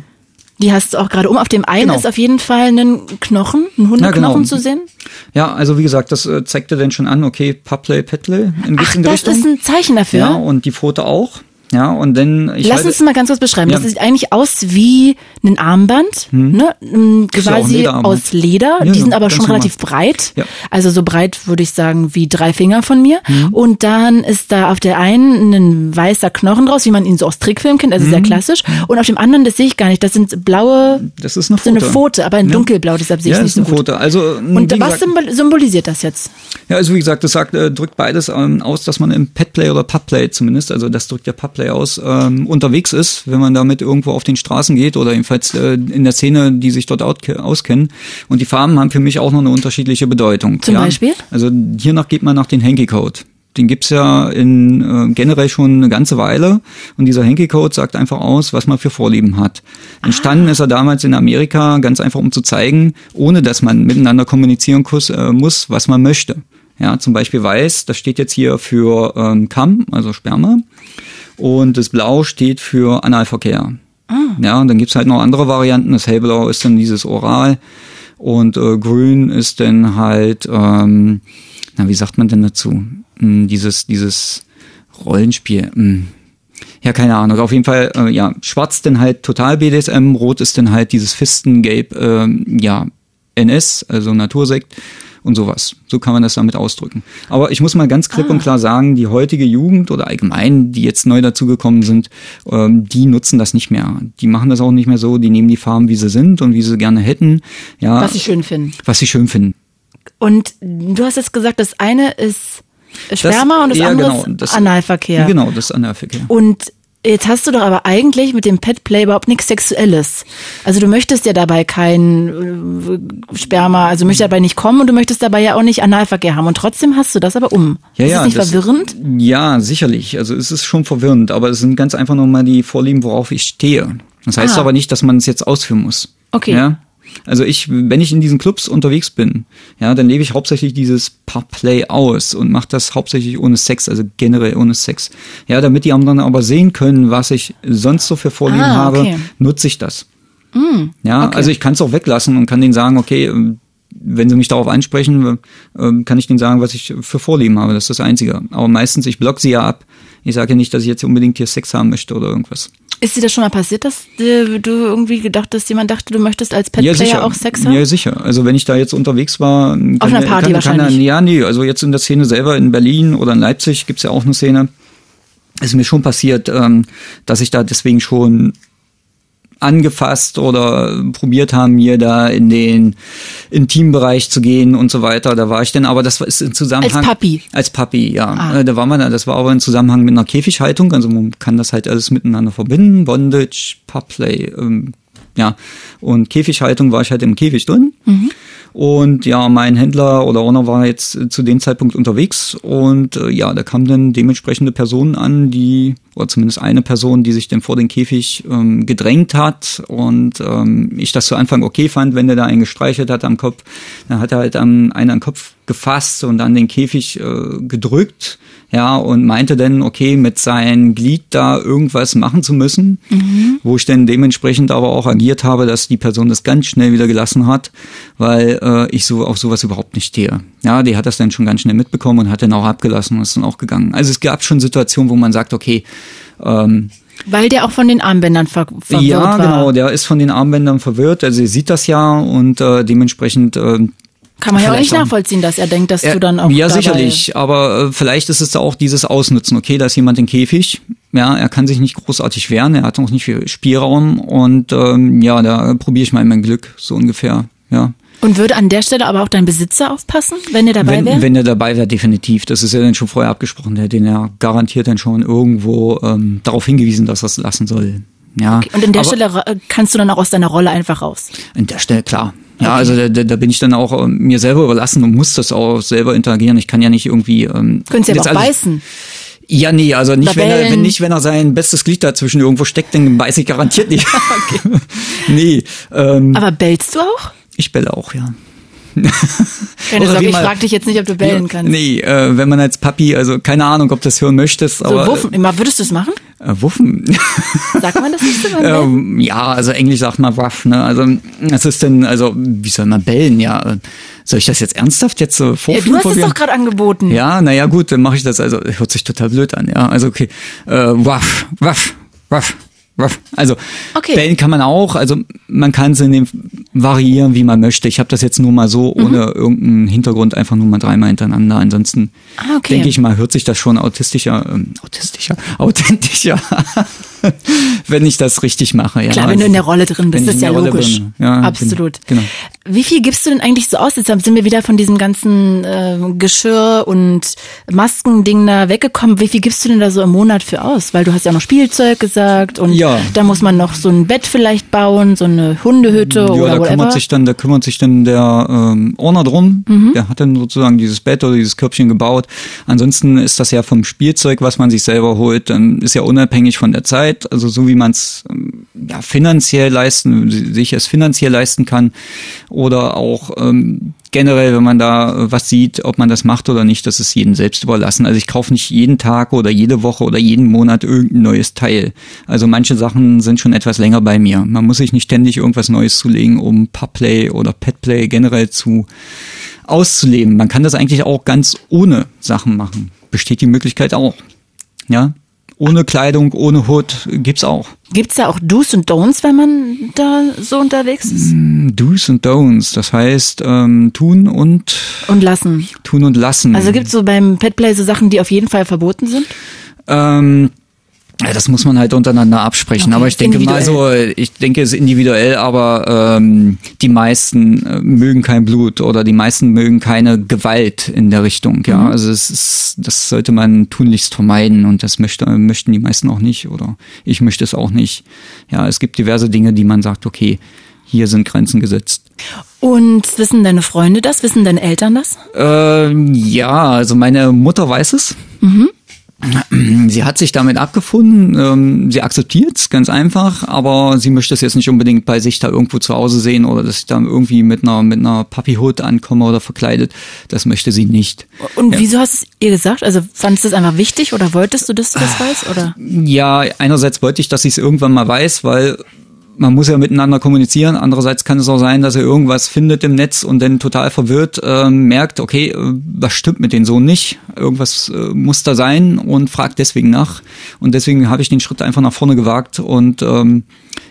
Die hast du auch gerade um. Auf dem einen Genau. ist auf jeden Fall ein Knochen, ein Hundeknochen Ja, genau. zu sehen. Ja, also wie gesagt, das äh, zeigte dann schon an, okay, Puplay, Petlay, ein Ach, das Richtung. ist ein Zeichen dafür. ja, und die Pfote auch. Ja, und dann ich Lass halte- uns mal ganz kurz beschreiben. Ja. Das sieht eigentlich aus wie ein Armband, ne? Ähm, Ist ja quasi Lederarmband. aus Leder. Ja, die ja, sind aber ganz schon normal. relativ breit. Ja. Also so breit würde ich sagen wie drei Finger von mir. Mhm. Und dann ist da auf der einen ein weißer Knochen draus, wie man ihn so aus Trickfilmen kennt, also sehr Mhm. klassisch. Und auf dem anderen, das sehe ich gar nicht, das sind blaue, das ist eine so eine Pfote. Pfote, aber in dunkelblau, deshalb sehe ich Ja, es ist nicht so eine gut. Pfote. Also m, Und was gesagt, symbol- symbolisiert das jetzt? Ja, also wie gesagt, das sagt, äh, drückt beides ähm, aus, dass man im Petplay oder Pubplay zumindest, also das drückt ja Pubplay aus, ähm, unterwegs ist, wenn man damit irgendwo auf den Straßen geht oder jedenfalls äh, in der Szene, die sich dort auskennen. Und die Farben haben für mich auch noch eine unterschiedliche Bedeutung. Zum ja? Beispiel? Also hiernach geht man nach den Hanky-Code. Den gibt's ja in äh, generell schon eine ganze Weile und dieser Hanky-Code sagt einfach aus, was man für Vorlieben hat. Entstanden ist er damals in Amerika ganz einfach, um zu zeigen, ohne dass man miteinander kommunizieren äh, muss, was man möchte. Ja, zum Beispiel weiß, das steht jetzt hier für ähm, Kam, also Sperma, und das Blau steht für Analverkehr. Ja, und dann gibt's halt noch andere Varianten. Das hellblau ist dann dieses Oral und äh, grün ist dann halt, ähm, na, wie sagt man denn dazu? Hm, dieses, dieses Rollenspiel. Hm. Ja, keine Ahnung. Auf jeden Fall, äh, ja, schwarz dann halt total BDSM, rot ist dann halt dieses Fistengelb, ähm, ja, NS, also Natursekt und sowas. So kann man das damit ausdrücken. Aber ich muss mal ganz klipp und klar sagen, die heutige Jugend oder allgemein, die jetzt neu dazugekommen sind, ähm, die nutzen das nicht mehr. Die machen das auch nicht mehr so, die nehmen die Farben, wie sie sind und wie sie gerne hätten. Ja, Was sie schön finden. was sie schön finden. Und du hast jetzt gesagt, das eine ist Sperma und das ja, andere genau, ist das- Analverkehr. Genau, das Analverkehr. Und jetzt hast du doch aber eigentlich mit dem Petplay überhaupt nichts Sexuelles. Also du möchtest ja dabei kein äh, Sperma, also du möchtest dabei nicht kommen und du möchtest dabei ja auch nicht Analverkehr haben. Und trotzdem hast du das aber um. Ja, ist ja, das nicht das- verwirrend? Ja, sicherlich. Also es ist schon verwirrend, aber es sind ganz einfach nochmal die Vorlieben, worauf ich stehe. Das heißt Ah. aber nicht, dass man es jetzt ausführen muss. Okay. Ja? Also ich, wenn ich in diesen Clubs unterwegs bin, ja, dann lebe ich hauptsächlich dieses Paar-Play aus und mache das hauptsächlich ohne Sex, also generell ohne Sex. Ja, damit die anderen aber sehen können, was ich sonst so für Vorlieben Ah, habe, okay. nutze ich das. Ja, okay. also ich kann es auch weglassen und kann denen sagen, okay, ähm, wenn sie mich darauf ansprechen, ähm, kann ich denen sagen, was ich für Vorlieben habe. Das ist das Einzige. Aber meistens, ich block sie ja ab. Ich sage ja nicht, dass ich jetzt unbedingt hier Sex haben möchte oder irgendwas. Ist dir das schon mal passiert, dass du irgendwie gedacht hast, jemand dachte, du möchtest als Petplayer auch Sex haben? Ja, sicher. Also wenn ich da jetzt unterwegs war. Kann, Auf einer Party kann, kann, wahrscheinlich. Ja, nee, also jetzt in der Szene selber in Berlin oder in Leipzig gibt's ja auch eine Szene. Ist mir schon passiert, ähm, dass ich da deswegen schon angefasst oder probiert haben, mir da in den Intimbereich zu gehen und so weiter. Da war ich dann, aber das ist im Zusammenhang. Als Papi? Als Papi, ja. Ah. Äh, Da war man, das war aber im Zusammenhang mit einer Käfighaltung. Also man kann das halt alles miteinander verbinden. Bondage, Pubplay, ähm, ja. Und Käfighaltung war ich halt im Käfig drin. Und ja, mein Händler oder Owner war jetzt zu dem Zeitpunkt unterwegs und äh, ja, da kamen dann dementsprechende Personen an, die, oder zumindest eine Person, die sich dann vor den Käfig ähm, gedrängt hat und ähm, ich das zu Anfang okay fand, wenn der da einen gestreichelt hat am Kopf, dann hat er halt am, einen am Kopf gefasst und an den Käfig äh, gedrückt, ja, und meinte dann, okay, mit seinem Glied da irgendwas machen zu müssen, wo ich dann dementsprechend aber auch agiert habe, dass die Person das ganz schnell wieder gelassen hat, weil äh, ich so auf sowas überhaupt nicht stehe. Ja, die hat das dann schon ganz schnell mitbekommen und hat dann auch abgelassen und ist dann auch gegangen. Also es gab schon Situationen, wo man sagt, okay, ähm, Weil der auch von den Armbändern ver verwirrt ja, war. genau, der ist von den Armbändern verwirrt, also er sieht das ja und äh, dementsprechend äh, Kann man ja auch nicht nachvollziehen, dass er denkt, dass ja, du dann auch Ja, sicherlich, aber äh, vielleicht ist es da auch dieses Ausnutzen. Okay, da ist jemand im Käfig, ja, er kann sich nicht großartig wehren, er hat auch nicht viel Spielraum und ähm, ja, da probiere ich mal mein Glück, so ungefähr, ja. Und würde an der Stelle aber auch dein Besitzer aufpassen, wenn er dabei wäre? Wenn er dabei wäre, definitiv. Das ist ja dann schon vorher abgesprochen. Der hat den ja garantiert dann schon irgendwo ähm, darauf hingewiesen, dass er es lassen soll. Ja. Okay. Und an der aber Stelle kannst du dann auch aus deiner Rolle einfach raus? An der Stelle, klar. Ja, okay. also da, da bin ich dann auch äh, mir selber überlassen und muss das auch selber interagieren. Ich kann ja nicht irgendwie. Ähm, Sie aber auch beißen? Ja, nee, also nicht, wenn er, wenn nicht, wenn er sein bestes Glied dazwischen irgendwo steckt, dann beiß ich garantiert nicht. nee. Ähm, aber bellst du auch? Ich belle auch, ja. Keine Sorge, ich frage dich jetzt nicht, ob du bellen kannst. Nee, äh, wenn man als Papi, also keine Ahnung, ob du das hören möchtest. So aber, wuffen, immer würdest du es machen? Äh, wuffen. Sagt man das nicht so ähm, Ja, also Englisch sagt man waff, ne? Also was ist denn, also wie soll man bellen, ja? Soll ich das jetzt ernsthaft jetzt so vorführen? Ja, du hast es doch gerade angeboten. Ja, naja gut, dann mache ich das, also hört sich total blöd an, ja. Also okay, äh, waff, waff, waff. Also okay. bellen kann man auch, also man kann es in dem variieren, wie man möchte. Ich habe das jetzt nur mal so mhm. ohne irgendeinen Hintergrund einfach nur mal dreimal hintereinander. Ansonsten ah, okay. denke ich mal, hört sich das schon autistischer, ähm, autistischer, authentischer, wenn ich das richtig mache. Ja. Klar, wenn du in der Rolle drin bist, ist ja logisch. Ja, Absolut. Genau. Wie viel gibst du denn eigentlich so aus? Jetzt sind wir wieder von diesem ganzen äh, Geschirr und Maskending da weggekommen. Wie viel gibst du denn da so im Monat für aus? Weil du hast ja noch Spielzeug gesagt und ja. da muss man noch so ein Bett vielleicht bauen, so eine Hundehütte ja, oder da whatever. kümmert sich dann, da kümmert sich dann der ähm, Ordner drum. Mhm. Der hat dann sozusagen dieses Bett oder dieses Körbchen gebaut. Ansonsten ist das ja vom Spielzeug, was man sich selber holt, dann ist ja unabhängig von der Zeit. Also so wie man es ähm, ja, finanziell leisten, sich es finanziell leisten kann oder auch ähm, generell, wenn man da äh, was sieht, ob man das macht oder nicht, das ist jedem selbst überlassen. Also ich kaufe nicht jeden Tag oder jede Woche oder jeden Monat irgendein neues Teil. Also manche Sachen sind schon etwas länger bei mir. Man muss sich nicht ständig irgendwas Neues zulegen, um Pubplay oder Petplay generell zu auszuleben. Man kann das eigentlich auch ganz ohne Sachen machen. Besteht die Möglichkeit auch. Ja, ohne Kleidung, ohne Hut gibt's auch. Gibt's da auch Do's und Don'ts, wenn man da so unterwegs ist? Mm, Do's und Don'ts, das heißt ähm, tun und und lassen. Tun und lassen. Also gibt's so beim Petplay so Sachen, die auf jeden Fall verboten sind? Ähm, das muss man halt untereinander absprechen. Okay, aber ich denke mal so, ich denke es ist individuell, aber ähm, die meisten äh, mögen kein Blut oder die meisten mögen keine Gewalt in der Richtung. Ja, mhm. also es ist, das sollte man tunlichst vermeiden und das möchte, möchten die meisten auch nicht oder ich möchte es auch nicht. Ja, es gibt diverse Dinge, die man sagt, okay, hier sind Grenzen gesetzt. Und wissen deine Freunde das? Wissen deine Eltern das? Ähm, ja, also meine Mutter weiß es. Mhm. Sie hat sich damit abgefunden, ähm, sie akzeptiert es ganz einfach, aber sie möchte es jetzt nicht unbedingt bei sich da irgendwo zu Hause sehen oder dass ich da irgendwie mit einer mit einer Puppyhood ankomme oder verkleidet. Das möchte sie nicht. Und ja. wieso hast du es ihr gesagt? Also fandest du es einfach wichtig oder wolltest du, dass du das weißt? Oder? Ja, einerseits wollte ich, dass ich es irgendwann mal weiß, weil man muss ja miteinander kommunizieren. Andererseits kann es auch sein, dass er irgendwas findet im Netz und dann total verwirrt äh, merkt, okay, äh, was stimmt mit den Sohn nicht? Irgendwas äh, muss da sein und fragt deswegen nach. Und deswegen habe ich den Schritt einfach nach vorne gewagt und ähm,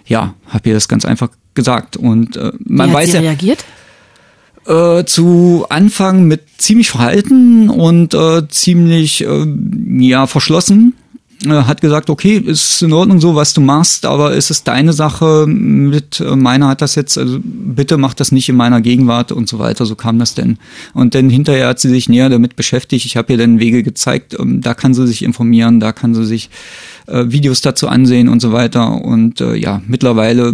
ja, habe ihr das ganz einfach gesagt. Und äh, man Wie hat weiß sie ja. reagiert? Äh, zu Anfang mit ziemlich verhalten und äh, ziemlich äh, ja verschlossen hat gesagt, okay, ist in Ordnung so, was du machst, aber ist es deine Sache mit äh, meiner hat das jetzt, also bitte mach das nicht in meiner Gegenwart und so weiter, so kam das denn. Und dann hinterher hat sie sich näher damit beschäftigt, ich habe ihr dann Wege gezeigt, ähm, da kann sie sich informieren, da kann sie sich äh, Videos dazu ansehen und so weiter und äh, ja, mittlerweile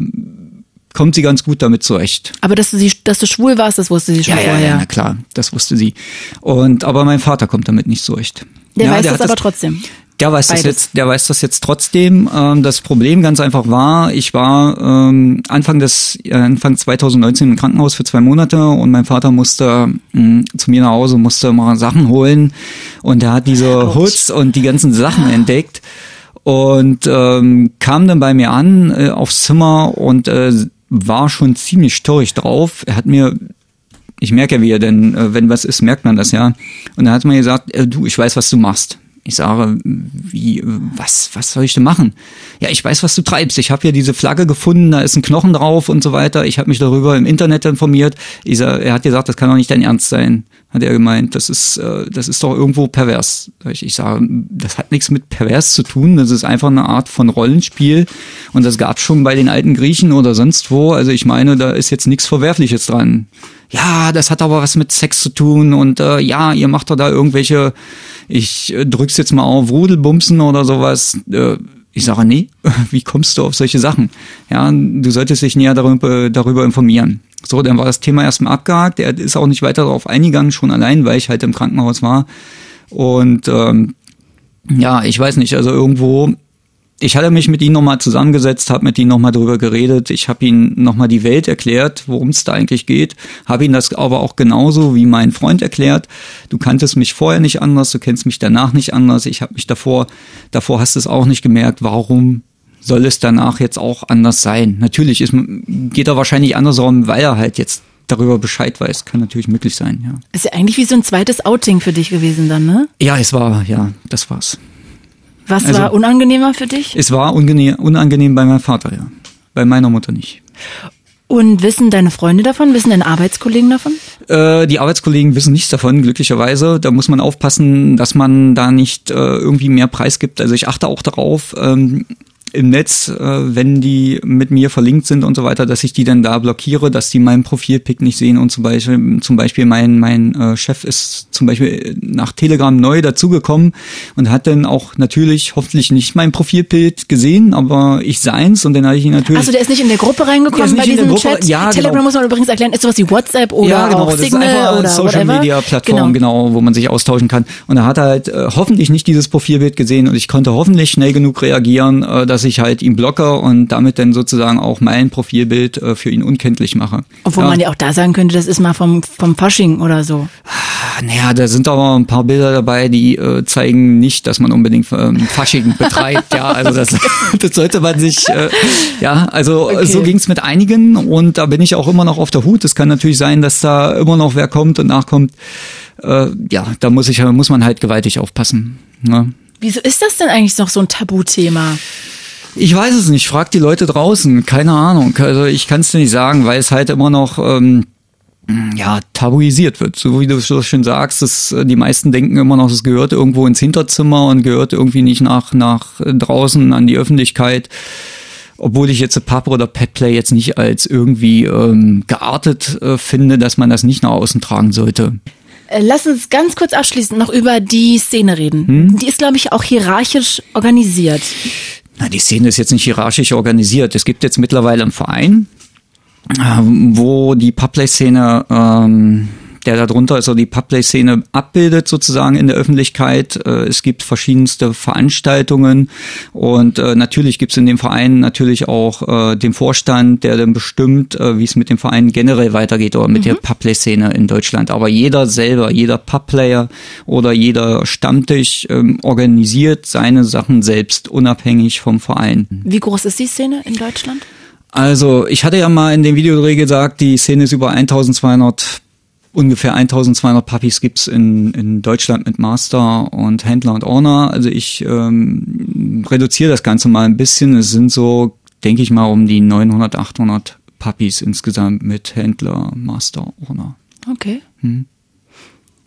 kommt sie ganz gut damit zurecht. Aber dass du, sie, dass du schwul warst, das wusste sie schon ja, vorher. Ja, na klar, das wusste sie. Und aber mein Vater kommt damit nicht zurecht. Der ja, weiß der das aber trotzdem. Der weiß Beides. das jetzt, der weiß das jetzt trotzdem. Ähm, das Problem ganz einfach war, ich war ähm, Anfang des äh, Anfang 2019 im Krankenhaus für zwei Monate und mein Vater musste mh, zu mir nach Hause, musste mal Sachen holen und er hat diese Hoods und die ganzen Sachen entdeckt und ähm, kam dann bei mir an äh, aufs Zimmer und äh, war schon ziemlich störrig drauf. Er hat mir ich merke ja, wie er denn, äh, wenn was ist, merkt man das ja. Und er hat mir gesagt, äh, du, ich weiß, was du machst. Ich sage, wie, was, was soll ich denn machen? Ja, ich weiß, was du treibst. Ich habe hier diese Flagge gefunden, da ist ein Knochen drauf und so weiter. Ich habe mich darüber im Internet informiert. Ich sag, er hat gesagt, das kann doch nicht dein Ernst sein. Hat er gemeint. Das ist, äh, das ist doch irgendwo pervers. Ich, ich sage, das hat nichts mit pervers zu tun. Das ist einfach eine Art von Rollenspiel. Und das gab schon bei den alten Griechen oder sonst wo. Also ich meine, da ist jetzt nichts Verwerfliches dran. Ja, das hat aber was mit Sex zu tun und äh, ja, ihr macht doch da irgendwelche, ich äh, drück's jetzt mal auf, Rudelbumsen oder sowas. Äh, ich sage, nee, wie kommst du auf solche Sachen? Ja, du solltest dich näher darüber, darüber informieren. So, dann war das Thema erstmal abgehakt. Er ist auch nicht weiter darauf eingegangen, schon allein, weil ich halt im Krankenhaus war. Und ähm, ja, ich weiß nicht, also irgendwo, ich hatte mich mit ihm nochmal zusammengesetzt, habe mit ihm nochmal drüber geredet. Ich habe ihm nochmal die Welt erklärt, worum es da eigentlich geht. Habe ihm das aber auch genauso wie mein Freund erklärt. Du kanntest mich vorher nicht anders, du kennst mich danach nicht anders. Ich habe mich davor, davor hast du es auch nicht gemerkt. Warum soll es danach jetzt auch anders sein. Natürlich ist, geht er wahrscheinlich anders um, weil er halt jetzt darüber Bescheid weiß. Kann natürlich möglich sein, ja. Ist ja eigentlich wie so ein zweites Outing für dich gewesen dann, ne? Ja, es war, ja, das war's. Was also, war unangenehmer für dich? Es war unangenehm, unangenehm bei meinem Vater, ja. Bei meiner Mutter nicht. Und wissen deine Freunde davon? Wissen deine Arbeitskollegen davon? Äh, die Arbeitskollegen wissen nichts davon, glücklicherweise. Da muss man aufpassen, dass man da nicht äh, irgendwie mehr Preis gibt. Also ich achte auch darauf, ähm, im Netz, äh, wenn die mit mir verlinkt sind und so weiter, dass ich die dann da blockiere, dass die meinen Profilpick nicht sehen und zum Beispiel, zum Beispiel mein, mein äh, Chef ist zum Beispiel nach Telegram neu dazugekommen und hat dann auch natürlich hoffentlich nicht mein Profilbild gesehen, aber ich seins und dann habe ich ihn natürlich. Also der ist nicht in der Gruppe reingekommen bei diesem Chat? Ja, Telegram genau. muss man übrigens erklären, ist sowas wie WhatsApp oder ja, genau, auch Signal oder Social whatever. Media Plattform, genau. genau. wo man sich austauschen kann. Und er hat halt äh, hoffentlich nicht dieses Profilbild gesehen und ich konnte hoffentlich schnell genug reagieren, äh, dass ich halt ihn blocke und damit dann sozusagen auch mein Profilbild äh, für ihn unkenntlich mache. Obwohl ja. man ja auch da sagen könnte, das ist mal vom, vom Fasching oder so. Ah, naja, da sind aber ein paar Bilder dabei, die äh, zeigen nicht, dass man unbedingt ähm, Fasching betreibt. ja, also das, das sollte man sich, äh, ja, also okay. so ging es mit einigen und da bin ich auch immer noch auf der Hut. Es kann natürlich sein, dass da immer noch wer kommt und nachkommt. Äh, ja, da muss ich, muss man halt gewaltig aufpassen. Ne? Wieso ist das denn eigentlich noch so ein Tabuthema? Ich weiß es nicht. Frag die Leute draußen. Keine Ahnung. Also ich kann es dir nicht sagen, weil es halt immer noch ähm, ja tabuisiert wird. So wie du so schön sagst, dass äh, die meisten denken immer noch, es gehört irgendwo ins Hinterzimmer und gehört irgendwie nicht nach nach draußen an die Öffentlichkeit. Obwohl ich jetzt Pub oder Petplay jetzt nicht als irgendwie ähm, geartet äh, finde, dass man das nicht nach außen tragen sollte. Äh, lass uns ganz kurz abschließend noch über die Szene reden. Hm? Die ist, glaube ich, auch hierarchisch organisiert. Na, die Szene ist jetzt nicht hierarchisch organisiert. Es gibt jetzt mittlerweile einen Verein, äh, wo die Public-Szene ähm, der darunter also die Public-Szene abbildet sozusagen in der Öffentlichkeit. Äh, es gibt verschiedenste Veranstaltungen und äh, natürlich gibt es in dem Verein natürlich auch äh, den Vorstand, der dann bestimmt, wie es mit dem Verein generell weitergeht oder mit mhm. der Public-Szene in Deutschland. Aber jeder selber, jeder Pub-Player oder jeder Stammtisch ähm, organisiert seine Sachen selbst, unabhängig vom Verein. Wie groß ist die Szene in Deutschland? Also, ich hatte ja mal in dem Videodreh gesagt, die Szene ist über 1200 ungefähr 1200 Puppies gibt's in, in Deutschland mit Master und Händler und Owner. Also ich ähm, reduziere das Ganze mal ein bisschen. Es sind so, denke ich mal, um die 900, 800 Puppies insgesamt mit Händler, Master, Owner. Okay. Hm.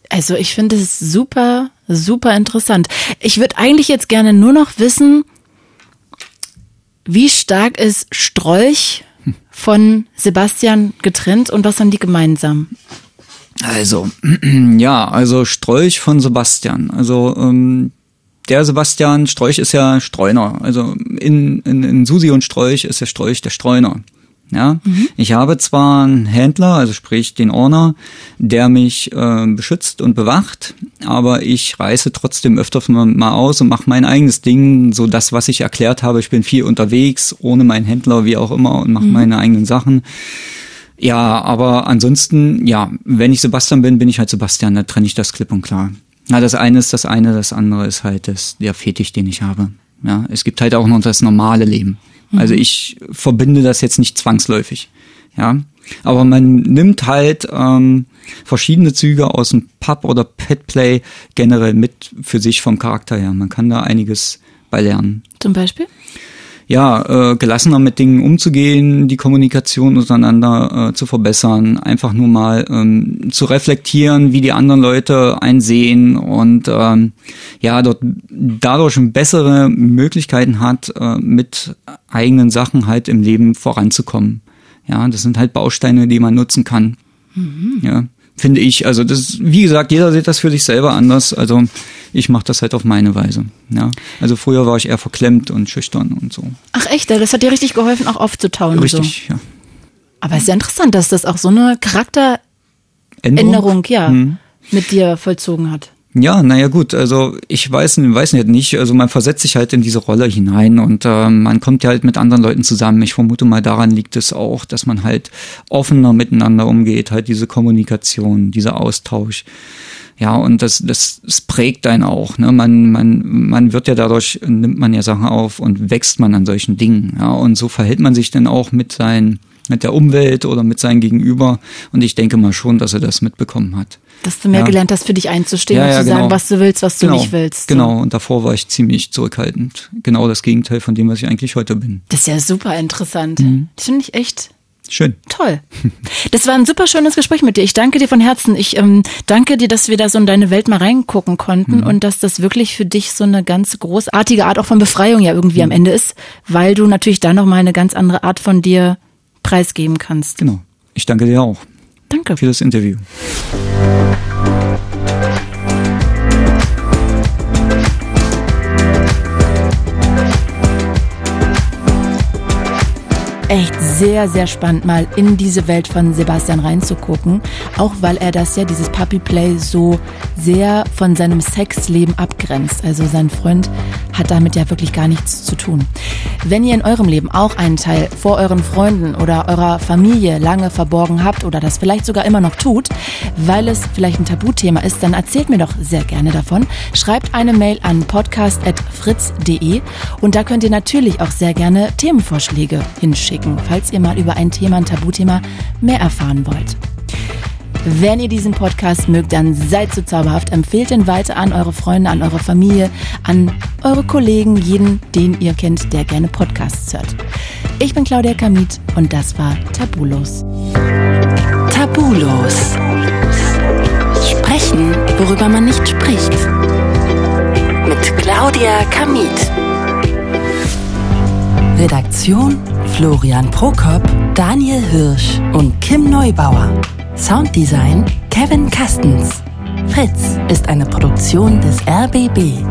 Also ich finde es super, super interessant. Ich würde eigentlich jetzt gerne nur noch wissen, wie stark ist Strolch hm. von Sebastian getrennt und was haben die gemeinsam? Also, ja, also Strolch von Sebastian. Also, ähm, der Sebastian Strolch ist ja Streuner. Also in, in, in Susi und Strolch ist der Strolch der Streuner. Ja, mhm. ich habe zwar einen Händler, also sprich den Owner, der mich äh, beschützt und bewacht, aber ich reise trotzdem öfters mal aus und mache mein eigenes Ding, so das, was ich erklärt habe. Ich bin viel unterwegs, ohne meinen Händler, wie auch immer, und mache mhm. meine eigenen Sachen. Ja, aber ansonsten, ja, wenn ich Sebastian bin, bin ich halt Sebastian, da trenne ich das klipp und klar. Ja, das eine ist das eine, das andere ist halt das, der Fetisch, den ich habe. Ja, es gibt halt auch noch das normale Leben. Mhm. Also ich verbinde das jetzt nicht zwangsläufig. Ja, aber man nimmt halt ähm, verschiedene Züge aus dem Pub oder Petplay generell mit für sich vom Charakter her. Man kann da einiges bei lernen. Zum Beispiel? Ja, äh, gelassener mit Dingen umzugehen, die Kommunikation untereinander äh, zu verbessern, einfach nur mal ähm, zu reflektieren, wie die anderen Leute einsehen und ähm, ja, dort dadurch bessere Möglichkeiten hat, äh, mit eigenen Sachen halt im Leben voranzukommen. Ja, das sind halt Bausteine, die man nutzen kann. Mhm. Ja, finde ich. Also das, wie gesagt, jeder sieht das für sich selber anders. Also ich mache das halt auf meine Weise. Ja, also früher war ich eher verklemmt und schüchtern und so. Ach echt, das hat dir richtig geholfen, auch aufzutauen. Richtig, so. ja. Aber es ist ja interessant, dass das auch so eine Charakteränderung, Änderung? ja, hm. mit dir vollzogen hat. Ja, naja gut, also ich weiß, weiß nicht, also man versetzt sich halt in diese Rolle hinein und äh, man kommt ja halt mit anderen Leuten zusammen. Ich vermute mal, daran liegt es auch, dass man halt offener miteinander umgeht, halt diese Kommunikation, dieser Austausch. Ja, und das, das, das prägt einen auch. Ne? Man, man, man wird ja dadurch, nimmt man ja Sachen auf und wächst man an solchen Dingen. Ja, und so verhält man sich dann auch mit seinen mit der Umwelt oder mit seinem Gegenüber. Und ich denke mal schon, dass er das mitbekommen hat. Dass du mehr ja. gelernt hast, für dich einzustehen ja, und zu genau. sagen, was du willst, was genau. du nicht willst. Genau, und davor war ich ziemlich zurückhaltend. Genau das Gegenteil von dem, was ich eigentlich heute bin. Das ist ja super interessant. Mhm. Das finde ich echt Schön. Toll. Das war ein super schönes Gespräch mit dir. Ich danke dir von Herzen. Ich ähm, danke dir, dass wir da so in deine Welt mal reingucken konnten mhm. und dass das wirklich für dich so eine ganz großartige Art auch von Befreiung ja irgendwie mhm. am Ende ist, weil du natürlich da nochmal eine ganz andere Art von dir preisgeben kannst. Genau. Ich danke dir auch. Danke. Für das Interview. Sehr, sehr spannend, mal in diese Welt von Sebastian reinzugucken. Auch weil er das ja, dieses Puppy Play, so sehr von seinem Sexleben abgrenzt. Also sein Freund hat damit ja wirklich gar nichts zu tun. Wenn ihr in eurem Leben auch einen Teil vor euren Freunden oder eurer Familie lange verborgen habt oder das vielleicht sogar immer noch tut, weil es vielleicht ein Tabuthema ist, dann erzählt mir doch sehr gerne davon. Schreibt eine Mail an podcast.fritz.de und da könnt ihr natürlich auch sehr gerne Themenvorschläge hinschicken schicken, falls ihr mal über ein Thema, ein Tabuthema mehr erfahren wollt. Wenn ihr diesen Podcast mögt, dann seid so zauberhaft. Empfehlt ihn weiter an eure Freunde, an eure Familie, an eure Kollegen, jeden, den ihr kennt, der gerne Podcasts hört. Ich bin Claudia Kamit und das war Tabulos. Tabulos. Sprechen, worüber man nicht spricht. Mit Claudia Kamit. Redaktion Florian Prokop, Daniel Hirsch und Kim Neubauer. Sounddesign Kevin Kastens. Fritz ist eine Produktion des RBB.